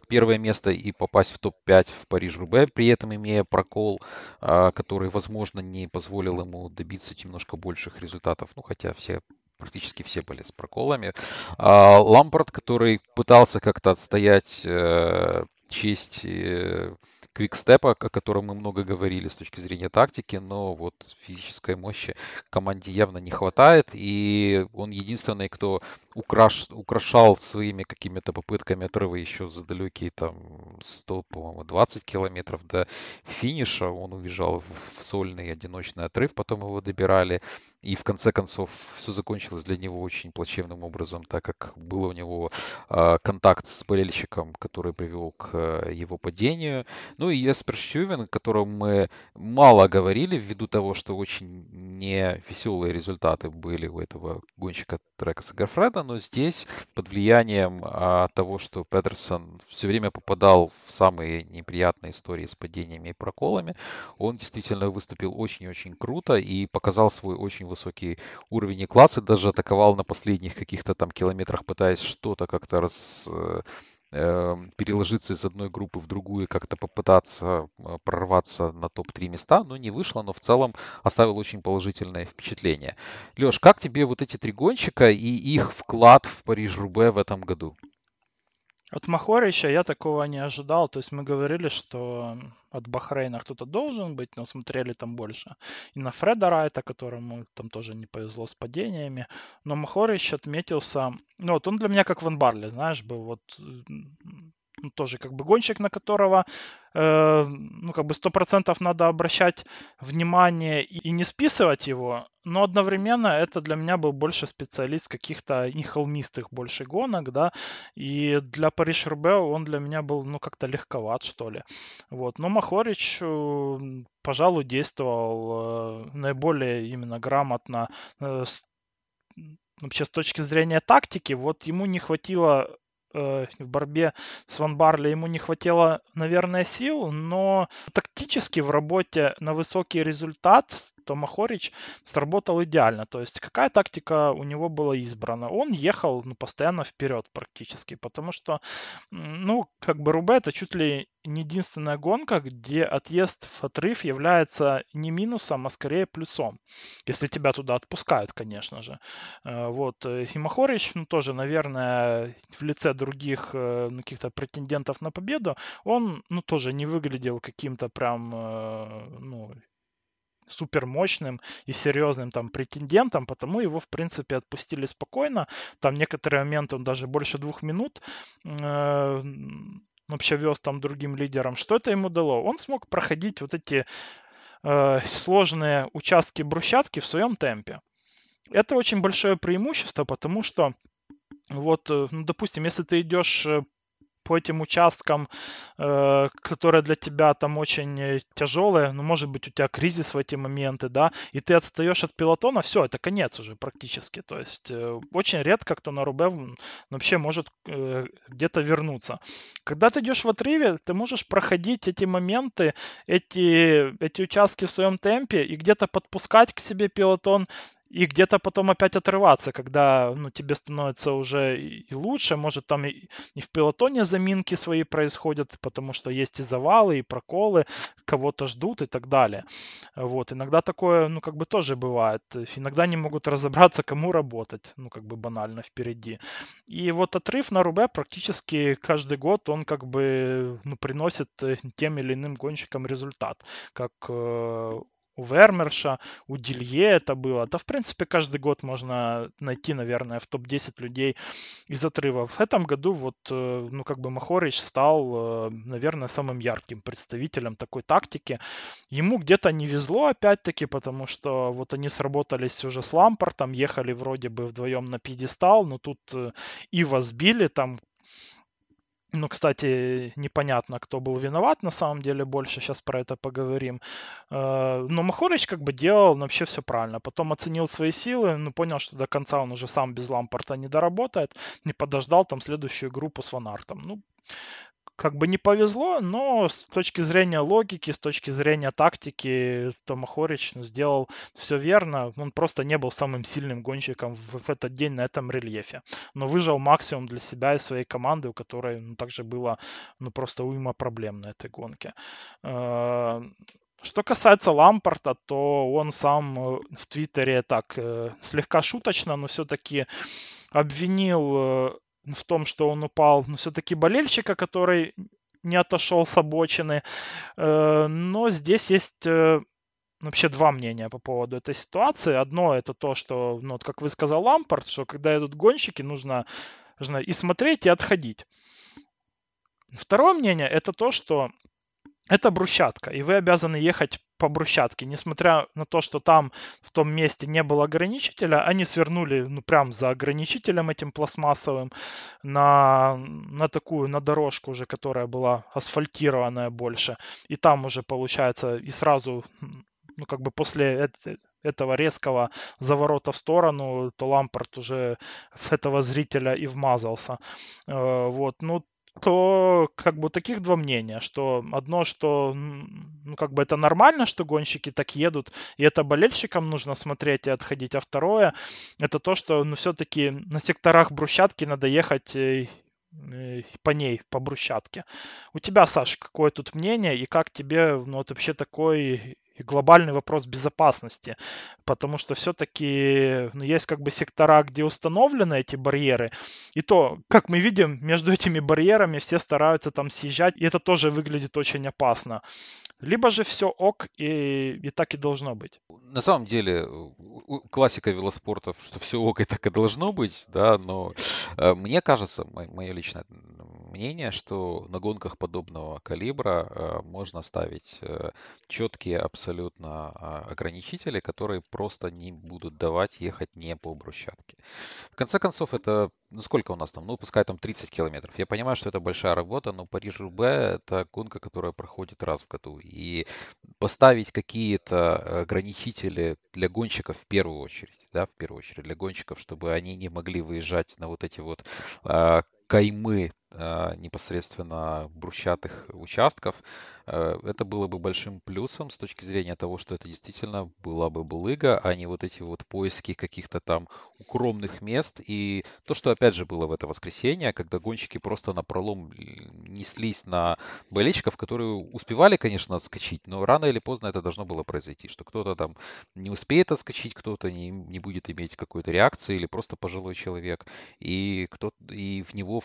первое место и попасть в топ-5 в Париж-Рубе, при этом имея прокол, а, который, возможно, не позволил ему добиться немножко больших результатов, ну, хотя все практически все были с проколами. А, Лампорт, который пытался как-то отстоять э, честь э, квикстепа, о котором мы много говорили с точки зрения тактики, но вот физической мощи команде явно не хватает, и он единственный, кто украш, украшал своими какими-то попытками отрыва еще за далекие там 100, по-моему, 20 километров до финиша. Он уезжал в сольный одиночный отрыв, потом его добирали. И в конце концов все закончилось для него очень плачевным образом, так как был у него э, контакт с болельщиком, который привел к э, его падению. Ну и Еспер Штювен, о котором мы мало говорили, ввиду того, что очень не веселые результаты были у этого гонщика трека Сагафреда, но здесь под влиянием а, того, что Петерсон все время попадал в самые неприятные истории с падениями и проколами, он действительно выступил очень-очень круто и показал свой очень высокий уровень и класс, и даже атаковал на последних каких-то там километрах, пытаясь что-то как-то раз э, переложиться из одной группы в другую как-то попытаться э, прорваться на топ-3 места, но не вышло, но в целом оставил очень положительное впечатление. Леш, как тебе вот эти три гонщика и их вклад в Париж-Рубе в этом году? От Махорича я такого не ожидал. То есть мы говорили, что от Бахрейна кто-то должен быть, но смотрели там больше. И на Фреда Райта, которому там тоже не повезло с падениями. Но Махорич отметился... Ну вот он для меня как Ван Барли, знаешь, был вот ну, тоже как бы гонщик, на которого э, ну как бы сто процентов надо обращать внимание и, и не списывать его, но одновременно это для меня был больше специалист каких-то не холмистых больше гонок, да, и для Париж РБ он для меня был, ну, как-то легковат, что ли. Вот, но Махорич, э, пожалуй, действовал э, наиболее именно грамотно э, вообще с точки зрения тактики, вот ему не хватило Э, в борьбе с Ван Барли. Ему не хватило, наверное, сил, но тактически в работе на высокий результат то Махорич сработал идеально. То есть какая тактика у него была избрана? Он ехал ну, постоянно вперед практически, потому что, ну, как бы Рубе это чуть ли не единственная гонка, где отъезд в отрыв является не минусом, а скорее плюсом. Если тебя туда отпускают, конечно же. Э, вот. Э, и Махорич, ну, тоже, наверное, в лице других э, ну, каких-то претендентов на победу, он, ну, тоже не выглядел каким-то прям, ну, супер мощным и серьезным там претендентом, потому его, в принципе, отпустили спокойно. Там некоторые моменты он даже больше двух минут э, вообще вез там другим лидерам. Что это ему дало? Он смог проходить вот эти э, сложные участки брусчатки в своем темпе. Это очень большое преимущество, потому что вот, э, ну, допустим, если ты идешь по этим участкам, э, которые для тебя там очень э, тяжелые, ну, может быть, у тебя кризис в эти моменты, да, и ты отстаешь от пилотона, все, это конец уже практически. То есть э, очень редко кто на рубе вообще может э, где-то вернуться. Когда ты идешь в отрыве, ты можешь проходить эти моменты, эти, эти участки в своем темпе и где-то подпускать к себе пилотон, и где-то потом опять отрываться, когда ну, тебе становится уже и лучше, может там и, и в пилотоне заминки свои происходят, потому что есть и завалы, и проколы, кого-то ждут и так далее. Вот, иногда такое, ну, как бы тоже бывает. Иногда не могут разобраться, кому работать, ну, как бы банально впереди. И вот отрыв на Рубе практически каждый год, он как бы, ну, приносит э, тем или иным гонщикам результат. Как э, у Вермерша, у Дилье это было. Да, в принципе, каждый год можно найти, наверное, в топ-10 людей из отрыва. В этом году вот, э, ну, как бы Махорич стал, э, наверное, самым ярким представителем такой тактики. Ему где-то не везло, опять-таки, потому что вот они сработались уже с Лампортом, ехали вроде бы вдвоем на пьедестал, но тут э, Ива сбили, там ну, кстати, непонятно, кто был виноват на самом деле больше, сейчас про это поговорим. Э, но Махорич как бы делал вообще все правильно. Потом оценил свои силы, ну, понял, что до конца он уже сам без Лампорта не доработает, не подождал там следующую группу с Ванартом. Ну, как бы не повезло, но с точки зрения логики, с точки зрения тактики, Тома Хорич сделал все верно. Он просто не был самым сильным гонщиком в, в этот день на этом рельефе. Но выжил максимум для себя и своей команды, у которой ну, также было ну, просто уйма проблем на этой гонке. Э, что касается Лампорта, то он сам э, в Твиттере так э, слегка шуточно, но все-таки обвинил в том, что он упал, но все-таки болельщика, который не отошел с обочины. Э, но здесь есть э, вообще два мнения по поводу этой ситуации. Одно это то, что, ну, вот как вы сказал Лампард, что когда идут гонщики, нужно, нужно и смотреть, и отходить. Второе мнение это то, что это брусчатка, и вы обязаны ехать по брусчатке. Несмотря на то, что там в том месте не было ограничителя, они свернули ну прям за ограничителем этим пластмассовым на, на такую, на дорожку уже, которая была асфальтированная больше. И там уже получается и сразу, ну как бы после этого резкого заворота в сторону, то Лампорт уже в этого зрителя и вмазался. Э, вот, ну то как бы таких два мнения, что одно, что ну как бы это нормально, что гонщики так едут, и это болельщикам нужно смотреть и отходить, а второе, это то, что ну все-таки на секторах брусчатки надо ехать э, э, по ней, по брусчатке. У тебя, Саша, какое тут мнение и как тебе ну, вот вообще такой и глобальный вопрос безопасности, потому что все-таки ну, есть как бы сектора, где установлены эти барьеры, и то, как мы видим, между этими барьерами все стараются там съезжать, и это тоже выглядит очень опасно. Либо же все ок, и, и так и должно быть. На самом деле, классика велоспорта, что все ок и так и должно быть, да, но э, мне кажется, мое личное мнение, что на гонках подобного калибра э, можно ставить э, четкие абсолютно э, ограничители, которые просто не будут давать ехать не по брусчатке. В конце концов, это ну сколько у нас там, ну пускай там 30 километров. Я понимаю, что это большая работа, но Париж-Roubaix это гонка, которая проходит раз в году. И поставить какие-то ограничители для гонщиков в первую очередь, да, в первую очередь для гонщиков, чтобы они не могли выезжать на вот эти вот а, каймы а, непосредственно брусчатых участков, Э, это было бы большим плюсом с точки зрения того, что это действительно была бы булыга, а не вот эти вот поиски каких-то там укромных мест. И то, что опять же было в это воскресенье, когда гонщики просто на пролом неслись на болельщиков, которые успевали, конечно, отскочить, но рано или поздно это должно было произойти, что кто-то там не успеет отскочить, кто-то не, не будет иметь какой-то реакции или просто пожилой человек, и, кто, и в него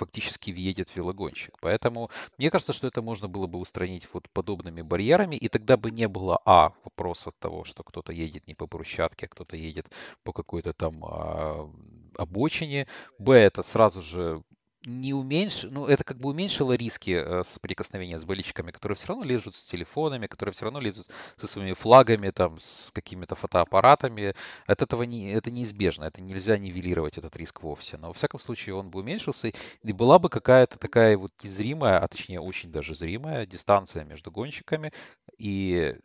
фактически въедет велогонщик. Поэтому мне кажется, что это можно было бы устранить вот подобными барьерами, и тогда бы не было, а, вопроса того, что кто-то едет не по брусчатке, а кто-то едет по какой-то там а, обочине, б, это сразу же не уменьш... ну, это как бы уменьшило риски э, соприкосновения с болельщиками, которые все равно лезут с телефонами, которые все равно лезут со своими флагами, там, с какими-то фотоаппаратами. От этого не... это неизбежно, это нельзя нивелировать этот риск вовсе. Но, во всяком случае, он бы уменьшился, и была бы какая-то такая вот незримая, а точнее очень даже зримая дистанция между гонщиками и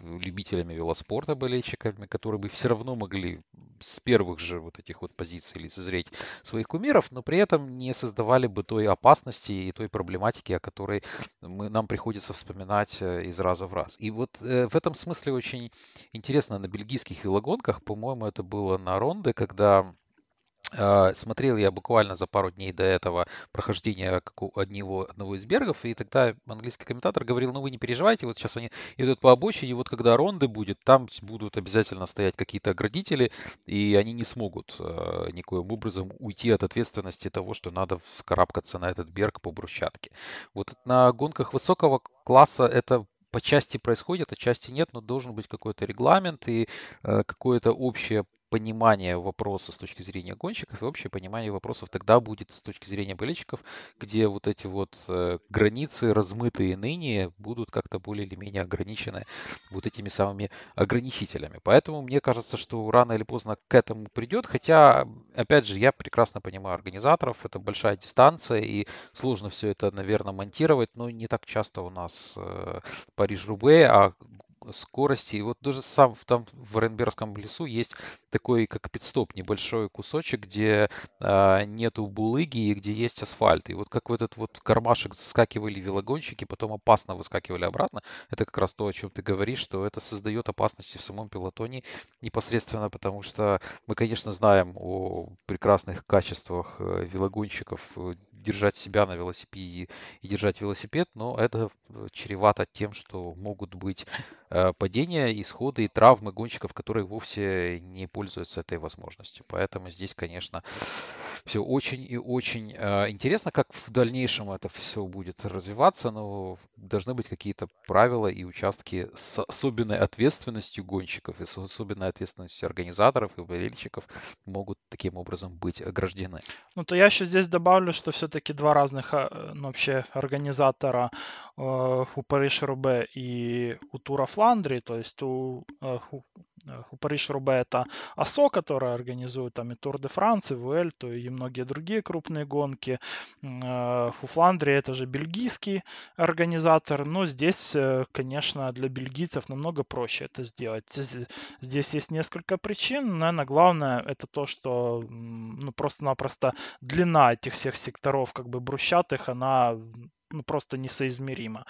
любителями велоспорта, болельщиками, которые бы все равно могли с первых же вот этих вот позиций лицезреть своих кумиров, но при этом не создавали бы той опасности и той проблематики, о которой мы, нам приходится вспоминать э, из раза в раз. И вот э, в этом смысле очень интересно на бельгийских велогонках, по-моему, это было на Ронде, когда смотрел я буквально за пару дней до этого прохождения одного, одного из бергов, и тогда английский комментатор говорил, ну вы не переживайте, вот сейчас они идут по обочине, вот когда ронды будет, там будут обязательно стоять какие-то оградители, и они не смогут э, никоим образом уйти от ответственности того, что надо карабкаться на этот берг по брусчатке. Вот на гонках высокого класса это по части происходит, а части нет, но должен быть какой-то регламент и э, какое-то общее понимание вопроса с точки зрения гонщиков и общее понимание вопросов тогда будет с точки зрения болельщиков, где вот эти вот э, границы, размытые ныне, будут как-то более или менее ограничены вот этими самыми ограничителями. Поэтому мне кажется, что рано или поздно к этому придет, хотя, опять же, я прекрасно понимаю организаторов, это большая дистанция и сложно все это, наверное, монтировать, но не так часто у нас э, Париж-Рубе, а скорости. И вот даже сам там в Оренбергском лесу есть такой, как пидстоп, небольшой кусочек, где а, нету булыги и где есть асфальт. И вот как в этот вот кармашек заскакивали велогонщики, потом опасно выскакивали обратно, это как раз то, о чем ты говоришь, что это создает опасности в самом пилотоне непосредственно, потому что мы, конечно, знаем о прекрасных качествах э, велогонщиков, э, держать себя на велосипеде и держать велосипед, но это э, чревато тем, что могут быть э, падения, исходы и травмы гонщиков, которые вовсе не пользуются этой возможностью. Поэтому здесь, конечно, все очень и очень э, интересно, как в дальнейшем это все будет развиваться, но должны быть какие-то правила и участки с особенной ответственностью гонщиков и с особенной ответственностью организаторов и болельщиков могут таким образом быть ограждены. Ну, то я еще здесь добавлю, что все-таки два разных а, ну, вообще организатора э, у Париж-Рубе и у Тура Фландрии, то есть у, э, у Э, у Париж-Рубе это АСО, которая организует там и Тур де Франс, и Вуэльту, и многие другие крупные гонки. Э, у Фландрии это же бельгийский организатор, но здесь, э, конечно, для бельгийцев намного проще это сделать. Здесь есть несколько причин, наверное, главное это то, что ну, просто-напросто длина этих всех секторов как бы брусчатых, она ну, просто несоизмеримо.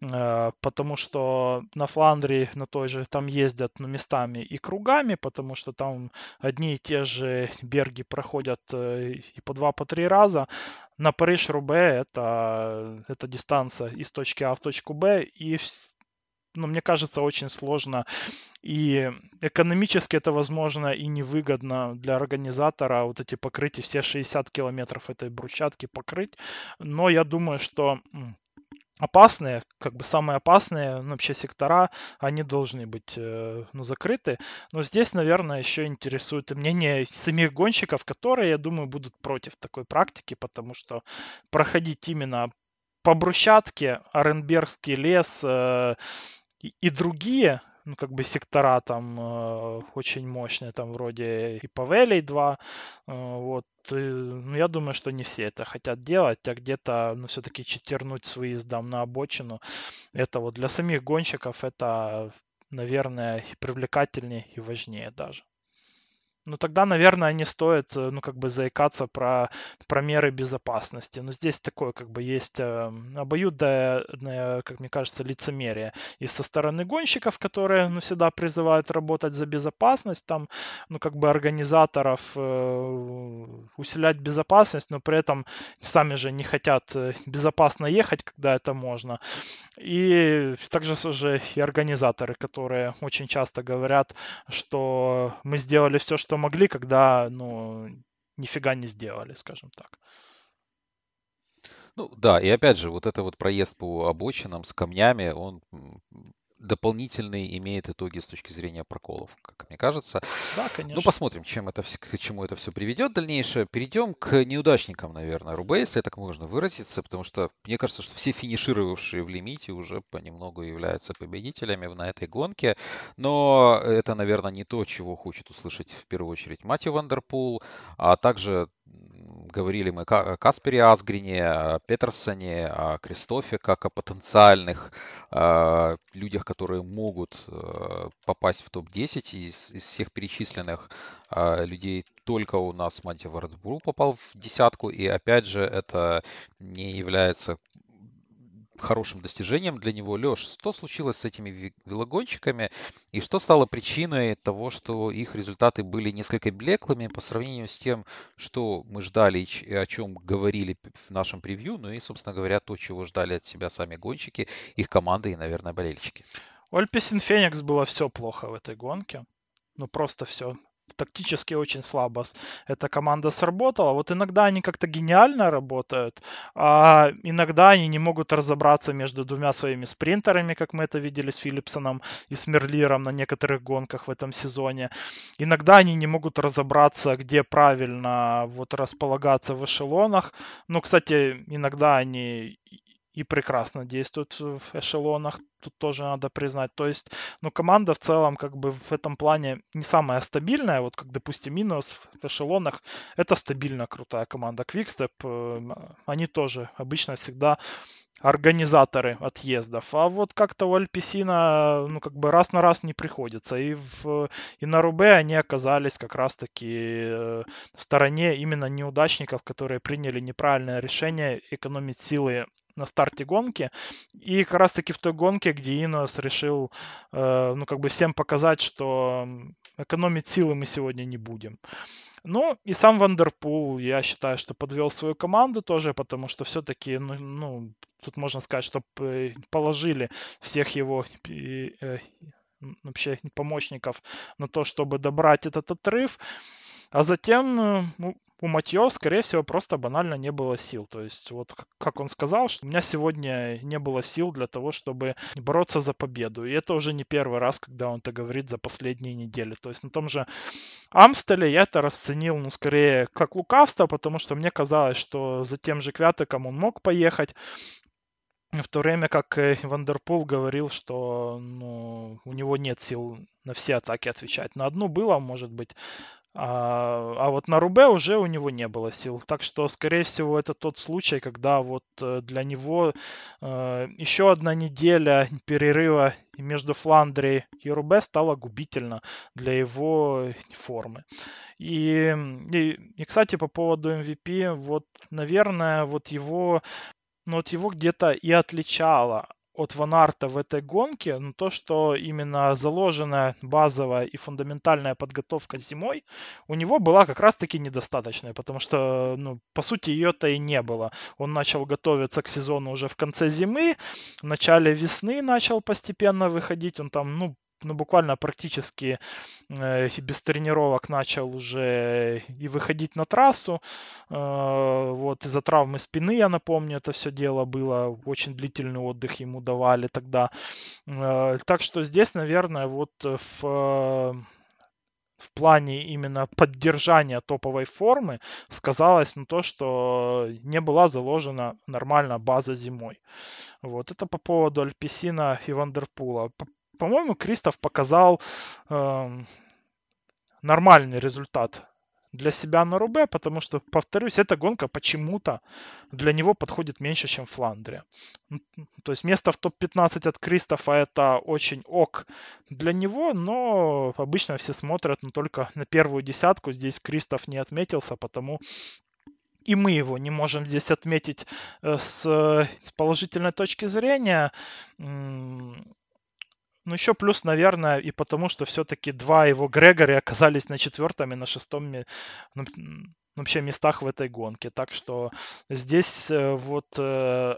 Э, потому что на Фландрии, на той же, там ездят ну, местами и кругами, потому что там одни и те же берги проходят э, и по два, по три раза. На Париж-Рубе это, это дистанция из точки А в точку Б, и ну, мне кажется, очень сложно. И экономически это, возможно, и невыгодно для организатора вот эти покрыть и все 60 километров этой брусчатки покрыть. Но я думаю, что опасные, как бы самые опасные ну, вообще сектора, они должны быть э, ну, закрыты. Но здесь, наверное, еще интересует мнение самих гонщиков, которые, я думаю, будут против такой практики, потому что проходить именно по брусчатке, Оренбергский лес, э, и, другие, ну, как бы сектора там э, очень мощные, там вроде и Павелей 2, э, вот, и, ну, я думаю, что не все это хотят делать, а где-то, ну, все-таки четернуть с выездом на обочину, это вот для самих гонщиков это, наверное, и привлекательнее и важнее даже ну тогда, наверное, не стоит, э, ну, как бы заикаться про, про меры безопасности. Но здесь такое, как бы, есть э, обоюдное, как мне кажется, лицемерие и со стороны гонщиков, которые, ну, всегда призывают работать за безопасность, там, ну, как бы, организаторов э, усилять безопасность, но при этом сами же не хотят э, безопасно ехать, когда это можно. И также уже и организаторы, которые очень часто говорят, что мы сделали все, что могли, когда, ну, нифига не сделали, скажем так. Ну да, и опять же, вот это вот проезд по обочинам с камнями, он дополнительные имеет итоги с точки зрения проколов, как мне кажется. Да, ну, конечно. Ну, посмотрим, чем это, к чему это все приведет дальнейшее. Перейдем к неудачникам, наверное, Рубэ, если так можно выразиться, потому что мне кажется, что все финишировавшие в лимите уже понемногу являются победителями на этой гонке. Но это, наверное, не то, чего хочет услышать в первую очередь Матью Вандерпул, а также говорили мы о Каспере Асгрине, о Педерсоне, о Кристофе, как о потенциальных э, людях, которые могут э, попасть в топ-10. Из, из всех перечисленных э, людей только у нас Матти Вардбру попал в десятку. И опять же, это не является хорошим достижением для него. Леш, что случилось с этими велогонщиками и что стало причиной того, что их результаты были несколько блеклыми по сравнению с тем, что мы ждали и о чем говорили в нашем превью, ну и, собственно говоря, то, чего ждали от себя сами гонщики, их команды и, наверное, болельщики. У Альписин Феникс было все плохо в этой гонке. Ну, просто все тактически очень слабо эта команда сработала. Вот иногда они как-то гениально работают, а иногда они не могут разобраться между двумя своими спринтерами, как мы это видели с Филлипсоном и с Мерлиром на некоторых гонках в этом сезоне. Иногда они не могут разобраться, где правильно вот располагаться в эшелонах. Ну, кстати, иногда они и прекрасно действует в эшелонах, тут тоже надо признать. То есть, ну, команда в целом как бы в этом плане не самая стабильная, вот как, допустим, минус в эшелонах, это стабильно крутая команда. Quickstep, э, они тоже обычно всегда организаторы отъездов. А вот как-то у Альписина, ну, как бы раз на раз не приходится. И, в, и на Рубе они оказались как раз-таки э, в стороне именно неудачников, которые приняли неправильное решение экономить силы на старте гонки. И как раз-таки в той гонке, где Инеос решил, э, ну, как бы всем показать, что экономить силы мы сегодня не будем. Ну, и сам Вандерпул, я считаю, что подвел свою команду тоже, потому что все-таки, ну, ну тут можно сказать, что положили всех его э, вообще помощников на то, чтобы добрать этот отрыв. А затем э, ну, у Матьё, скорее всего, просто банально не было сил. То есть, вот как он сказал, что у меня сегодня не было сил для того, чтобы бороться за победу. И это уже не первый раз, когда он это говорит за последние недели. То есть на том же Амстеле я это расценил, ну, скорее, как лукавство, потому что мне казалось, что за тем же Квятыком он мог поехать, в то время как э, Вандерпул говорил, что ну, у него нет сил на все атаки отвечать. На одну было, может быть, а, а вот на Рубе уже у него не было сил. Так что, скорее всего, это тот случай, когда вот э, для него э, еще одна неделя перерыва между Фландрией и Рубе стала губительна для его формы. И, и, и, кстати, по поводу MVP, вот, наверное, вот его, ну, вот его где-то и отличало от Ванарта в этой гонке, но то, что именно заложенная базовая и фундаментальная подготовка зимой у него была как раз-таки недостаточная, потому что, ну, по сути, ее-то и не было. Он начал готовиться к сезону уже в конце зимы, в начале весны начал постепенно выходить, он там, ну, ну, буквально практически э, без тренировок начал уже и выходить на трассу. Э, вот из-за травмы спины, я напомню, это все дело было. Очень длительный отдых ему давали тогда. Э, так что здесь, наверное, вот в в плане именно поддержания топовой формы сказалось на то, что не была заложена нормальная база зимой. Вот это по поводу Альписина и Вандерпула по-моему, Кристоф показал э, нормальный результат для себя на Рубе, потому что, повторюсь, эта гонка почему-то для него подходит меньше, чем Фландрия. То есть место в топ-15 от Кристофа это очень ок для него, но обычно все смотрят ну, только на первую десятку. Здесь Кристоф не отметился, потому и мы его не можем здесь отметить э, с, с положительной точки зрения. Ну, еще плюс, наверное, и потому, что все-таки два его Грегори оказались на четвертом и на шестом ну, вообще местах в этой гонке. Так что здесь э, вот э,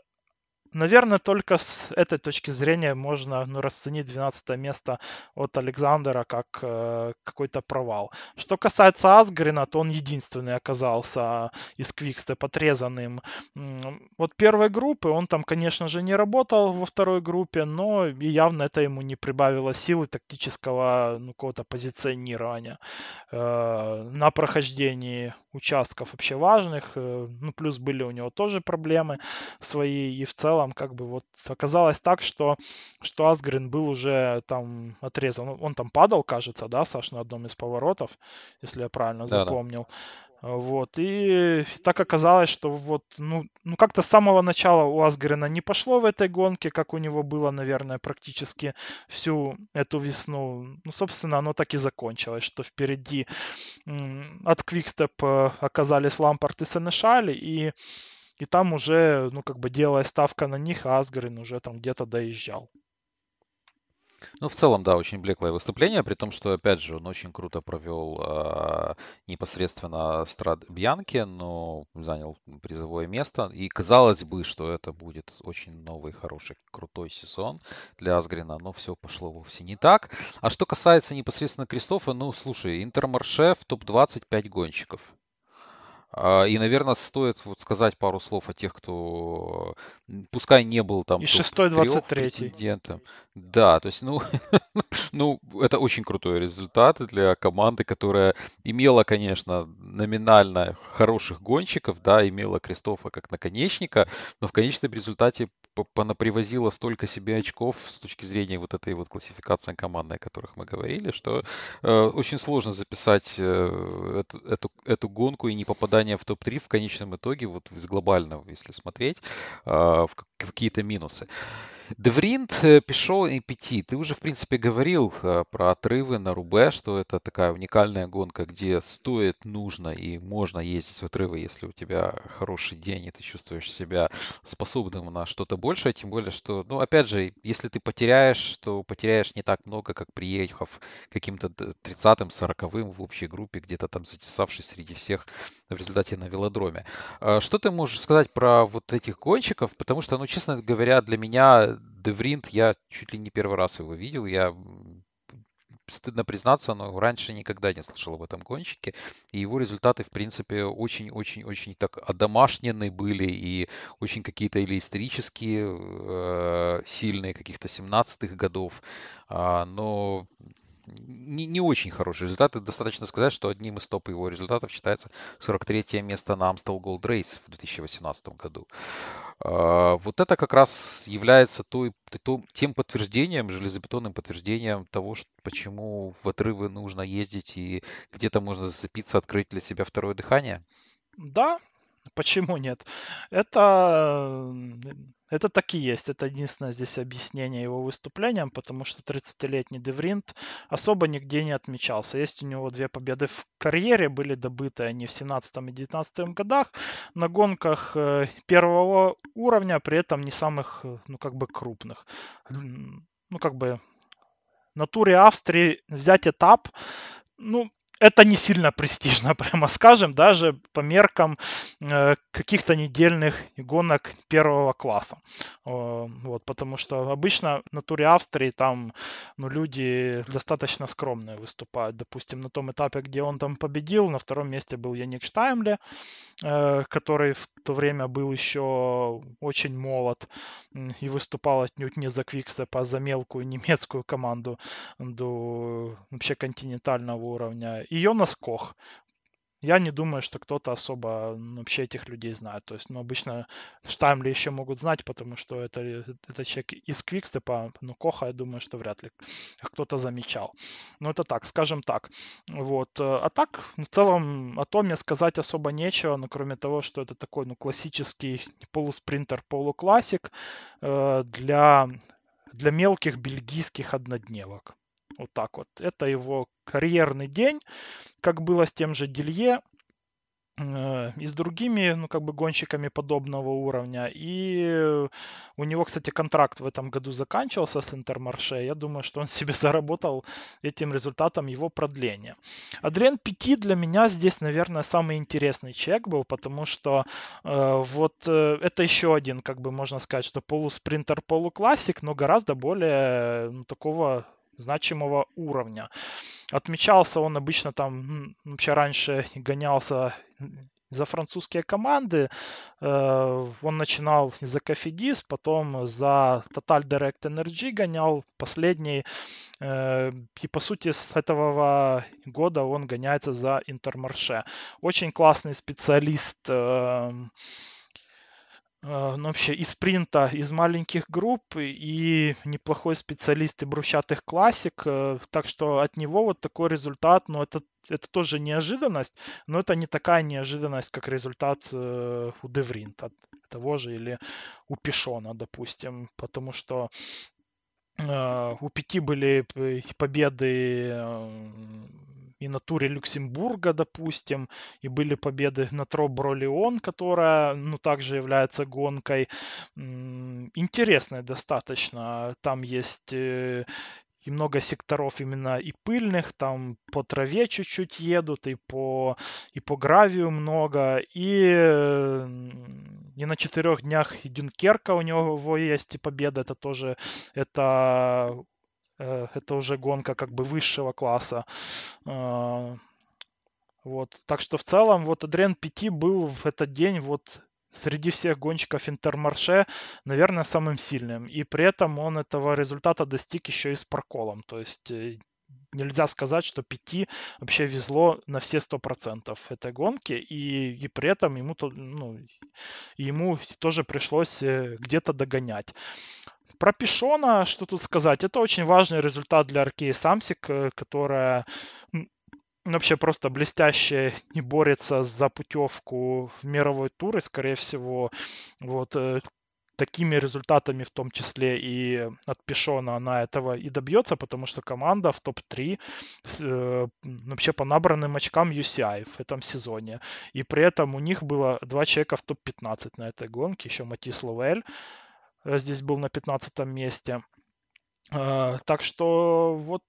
Наверное, только с этой точки зрения можно ну, расценить 12 место от Александра как э, какой-то провал. Что касается Асгрина, то он единственный оказался из Квикстеп отрезанным. Вот первой группы он там, конечно же, не работал во второй группе, но явно это ему не прибавило силы тактического ну, какого-то позиционирования э, на прохождении участков вообще важных. Э, ну, плюс были у него тоже проблемы свои, и в целом как бы вот оказалось так, что, что Асгрин был уже там отрезан. Он там падал, кажется, да, Саш, на одном из поворотов, если я правильно да, запомнил. Вот, и так оказалось, что вот, ну, ну как-то с самого начала у Асгрена не пошло в этой гонке, как у него было, наверное, практически всю эту весну. Ну, собственно, оно так и закончилось, что впереди от Квикстеп э, оказались Лампарт и Сенешаль, и, и там уже, ну, как бы делая ставка на них, Асгрен уже там где-то доезжал. Ну, в целом, да, очень блеклое выступление, при том, что, опять же, он очень круто провел э, непосредственно Страд Бьянки, но занял призовое место. И казалось бы, что это будет очень новый, хороший, крутой сезон для Асгрина, но все пошло вовсе не так. А что касается непосредственно Кристофа, ну, слушай, Интермарше в топ-20 5 гонщиков. А, и, наверное, стоит вот сказать пару слов о тех, кто, пускай не был там и шестой, двадцать третий. Да, то есть, ну, <laughs> ну, это очень крутой результат для команды, которая имела, конечно, номинально хороших гонщиков, да, имела Кристофа как наконечника, но в конечном результате понапривозила столько себе очков с точки зрения вот этой вот классификации команды, о которых мы говорили, что э, очень сложно записать э, эту, эту, эту гонку и не попадание в топ-3 в конечном итоге, вот из глобального, если смотреть, э, в какие-то минусы. Девринт э, пішов и пяти. Ты уже, в принципе, говорил э, про отрывы на Рубе, что это такая уникальная гонка, где стоит, нужно и можно ездить в отрывы, если у тебя хороший день, и ты чувствуешь себя способным на что-то большее. Тем более, что, ну, опять же, если ты потеряешь, то потеряешь не так много, как приехав каким-то 30-м, 40-м в общей группе, где-то там затесавшись среди всех в результате на велодроме. А что ты можешь сказать про вот этих гонщиков? Потому что, ну, честно говоря, для меня Девринт, я чуть ли не первый раз его видел. Я стыдно признаться, но раньше никогда не слышал об этом гонщике. И его результаты, в принципе, очень-очень-очень так одомашнены были и очень какие-то или исторические, э, сильные, каких-то 17-х годов. А, но не, не очень хорошие результаты. Достаточно сказать, что одним из топ его результатов считается 43 место на Amstel Gold Race в 2018 году. А, вот это как раз является той, той, тем подтверждением, железобетонным подтверждением того, что, почему в отрывы нужно ездить и где-то можно зацепиться, открыть для себя второе дыхание. Да, почему нет? Это это так и есть. Это единственное здесь объяснение его выступлениям, потому что 30-летний Девринт особо нигде не отмечался. Есть у него две победы в карьере, были добыты они в 17 и 19 годах на гонках э, первого уровня, при этом не самых, э, ну, как бы крупных. Ну, как бы на туре Австрии взять этап, ну, это не сильно престижно, <laughs> прямо скажем, даже по меркам э, каких-то недельных гонок первого класса. Вот, потому что обычно на туре Австрии там ну, люди достаточно скромные выступают. Допустим, на том этапе, где он там победил, на втором месте был Яник Штаймле, э, который в то время был еще очень молод и выступал отнюдь не за Квикстеп, а за мелкую немецкую команду до вообще континентального уровня Йонас Кох. Я не думаю, что кто-то особо вообще этих людей знает. То есть, ну, обычно Штаймли еще могут знать, потому что это, это человек из Квикстепа, но Коха, я думаю, что вряд ли кто-то замечал. Но это так, скажем так. Вот. А так, в целом, о Томе сказать особо нечего, но кроме того, что это такой, ну, классический полуспринтер, полуклассик э, для, для мелких бельгийских однодневок. Вот так вот. Это его карьерный день, как было с тем же Дилье э, и с другими, ну, как бы гонщиками подобного уровня. И у него, кстати, контракт в этом году заканчивался с Интермарше. Я думаю, что он <laughs> себе заработал этим результатом его продления. Адриан Пяти для меня здесь, наверное, самый интересный человек был, потому что э, вот э, это еще один, как бы можно сказать, что полуспринтер, полуклассик, но гораздо более ну, такого значимого уровня. Отмечался он обычно там, вообще раньше гонялся за французские команды. Э, он начинал за Кофидис, потом за Total Direct Energy гонял последний. Э, и по сути с этого года он гоняется за Интермарше. Очень классный специалист э, ну, вообще из спринта, из маленьких групп и неплохой специалист и брусчатых классик. Э, так что от него вот такой результат, но ну, это это тоже неожиданность, но это не такая неожиданность, как результат э, у Девринта того же или у Пишона, допустим, потому что э, у Пяти были победы и на туре Люксембурга, допустим, и были победы на Тробро Леон, которая, ну, также является гонкой. Интересная достаточно. Там есть э, и много секторов именно и пыльных, там по траве чуть-чуть едут, и по, и по гравию много, и, и на четырех днях и Дюнкерка у него есть и победа, это тоже, это, э, это уже гонка как бы высшего класса. А, вот. Так что в целом вот Адриан Пяти был в этот день вот среди всех гонщиков Интермарше, наверное, самым сильным. И при этом он этого результата достиг еще и с проколом. То есть э, нельзя сказать, что Пяти вообще везло на все сто процентов этой гонки, и, и при этом ему, ну, ему тоже пришлось э, где-то догонять. Про Пишона, что тут сказать, это очень важный результат для Аркеи Самсик, э, которая вообще просто блестяще не борется за путевку в мировой тур, и, скорее всего, вот э, такими результатами, в том числе и от Пешона, она этого и добьется, потому что команда в топ-3 э, вообще по набранным очкам UCI в этом сезоне. И при этом у них было два человека в топ-15 на этой гонке, еще Матис Ловель здесь был на 15 месте. Э, так что вот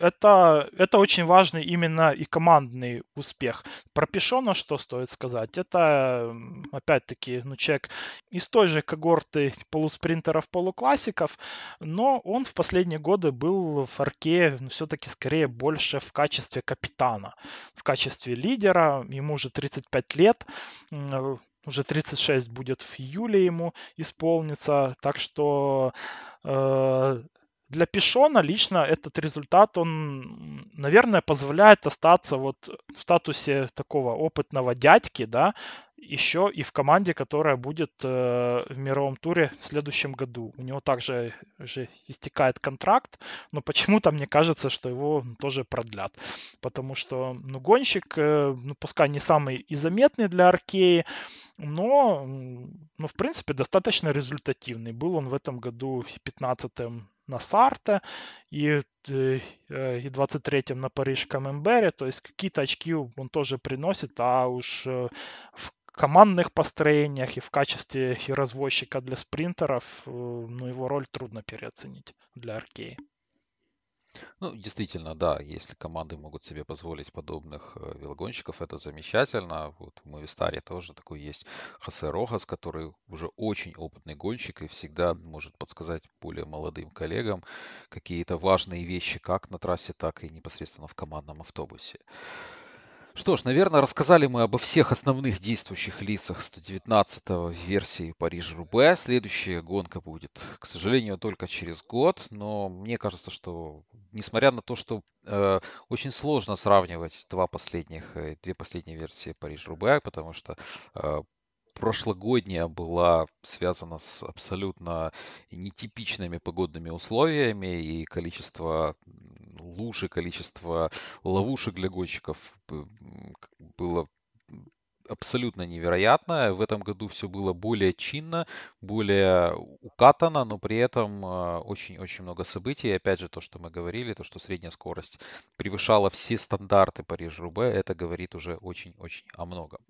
это, это очень важный именно и командный успех. Про Пишона что стоит сказать? Это, опять-таки, ну, человек из той же когорты полуспринтеров, полуклассиков, но он в последние годы был в Арке ну, все-таки скорее больше в качестве капитана, в качестве лидера. Ему уже 35 лет, уже 36 будет в июле ему исполнится, так что э, для Пишона лично этот результат, он, наверное, позволяет остаться вот в статусе такого опытного дядьки, да, еще и в команде, которая будет э, в мировом туре в следующем году. У него также же истекает контракт, но почему-то мне кажется, что его тоже продлят. Потому что, ну, гонщик, э, ну, пускай не самый и заметный для Аркеи, но, ну, в принципе, достаточно результативный. Был он в этом году 15-м на Сарте и, э, и 23-м на Париж Камембере. То есть какие-то очки он тоже приносит, а уж э, в командных построениях и в качестве и развозчика для спринтеров, э, ну, его роль трудно переоценить для Аркеи. Ну, действительно, да, если команды могут себе позволить подобных э, велогонщиков, это замечательно. Вот в Мовистаре тоже такой есть Хосе Рохас, который уже очень опытный гонщик и всегда может подсказать более молодым коллегам какие-то важные вещи как на трассе, так и непосредственно в командном автобусе. Что ж, наверное, рассказали мы обо всех основных действующих лицах 119-го версии Париж-Рубе. Следующая гонка будет, к сожалению, только через год, но мне кажется, что несмотря на то, что э, очень сложно сравнивать два последних, э, две последние версии Париж-Рубе, потому что э, прошлогодняя была связана с абсолютно нетипичными погодными условиями, и количество луж количество ловушек для гонщиков было абсолютно невероятное. В этом году все было более чинно, более укатано, но при этом а, очень-очень много событий. И опять же, то, что мы говорили, то, что средняя скорость превышала все стандарты Париж-Рубе, это говорит уже очень-очень о многом.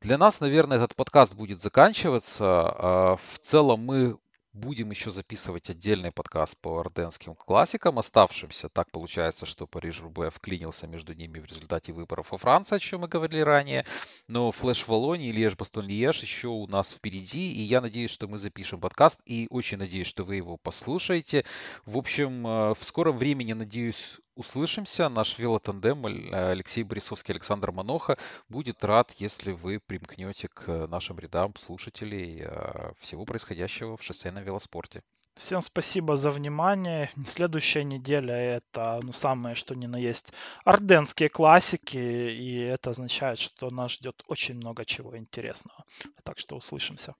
Для нас, наверное, этот подкаст будет заканчиваться. А, в целом мы Будем еще записывать отдельный подкаст по орденским классикам, оставшимся. Так получается, что Париж-Рубе вклинился между ними в результате выборов во Франции, о чем мы говорили ранее. Но Флэш Волони и Льеж Бастон Льеж еще у нас впереди. И я надеюсь, что мы запишем подкаст. И очень надеюсь, что вы его послушаете. В общем, э, в скором времени, надеюсь, услышимся. Наш велотандем Алексей Борисовский, Александр Маноха будет рад, если вы примкнете к нашим рядам слушателей э, всего происходящего в шоссейном велоспорте. Всем спасибо за внимание. Следующая неделя это ну, самое что ни на есть орденские классики, и это означает, что нас ждет очень много чего интересного. Так что услышимся.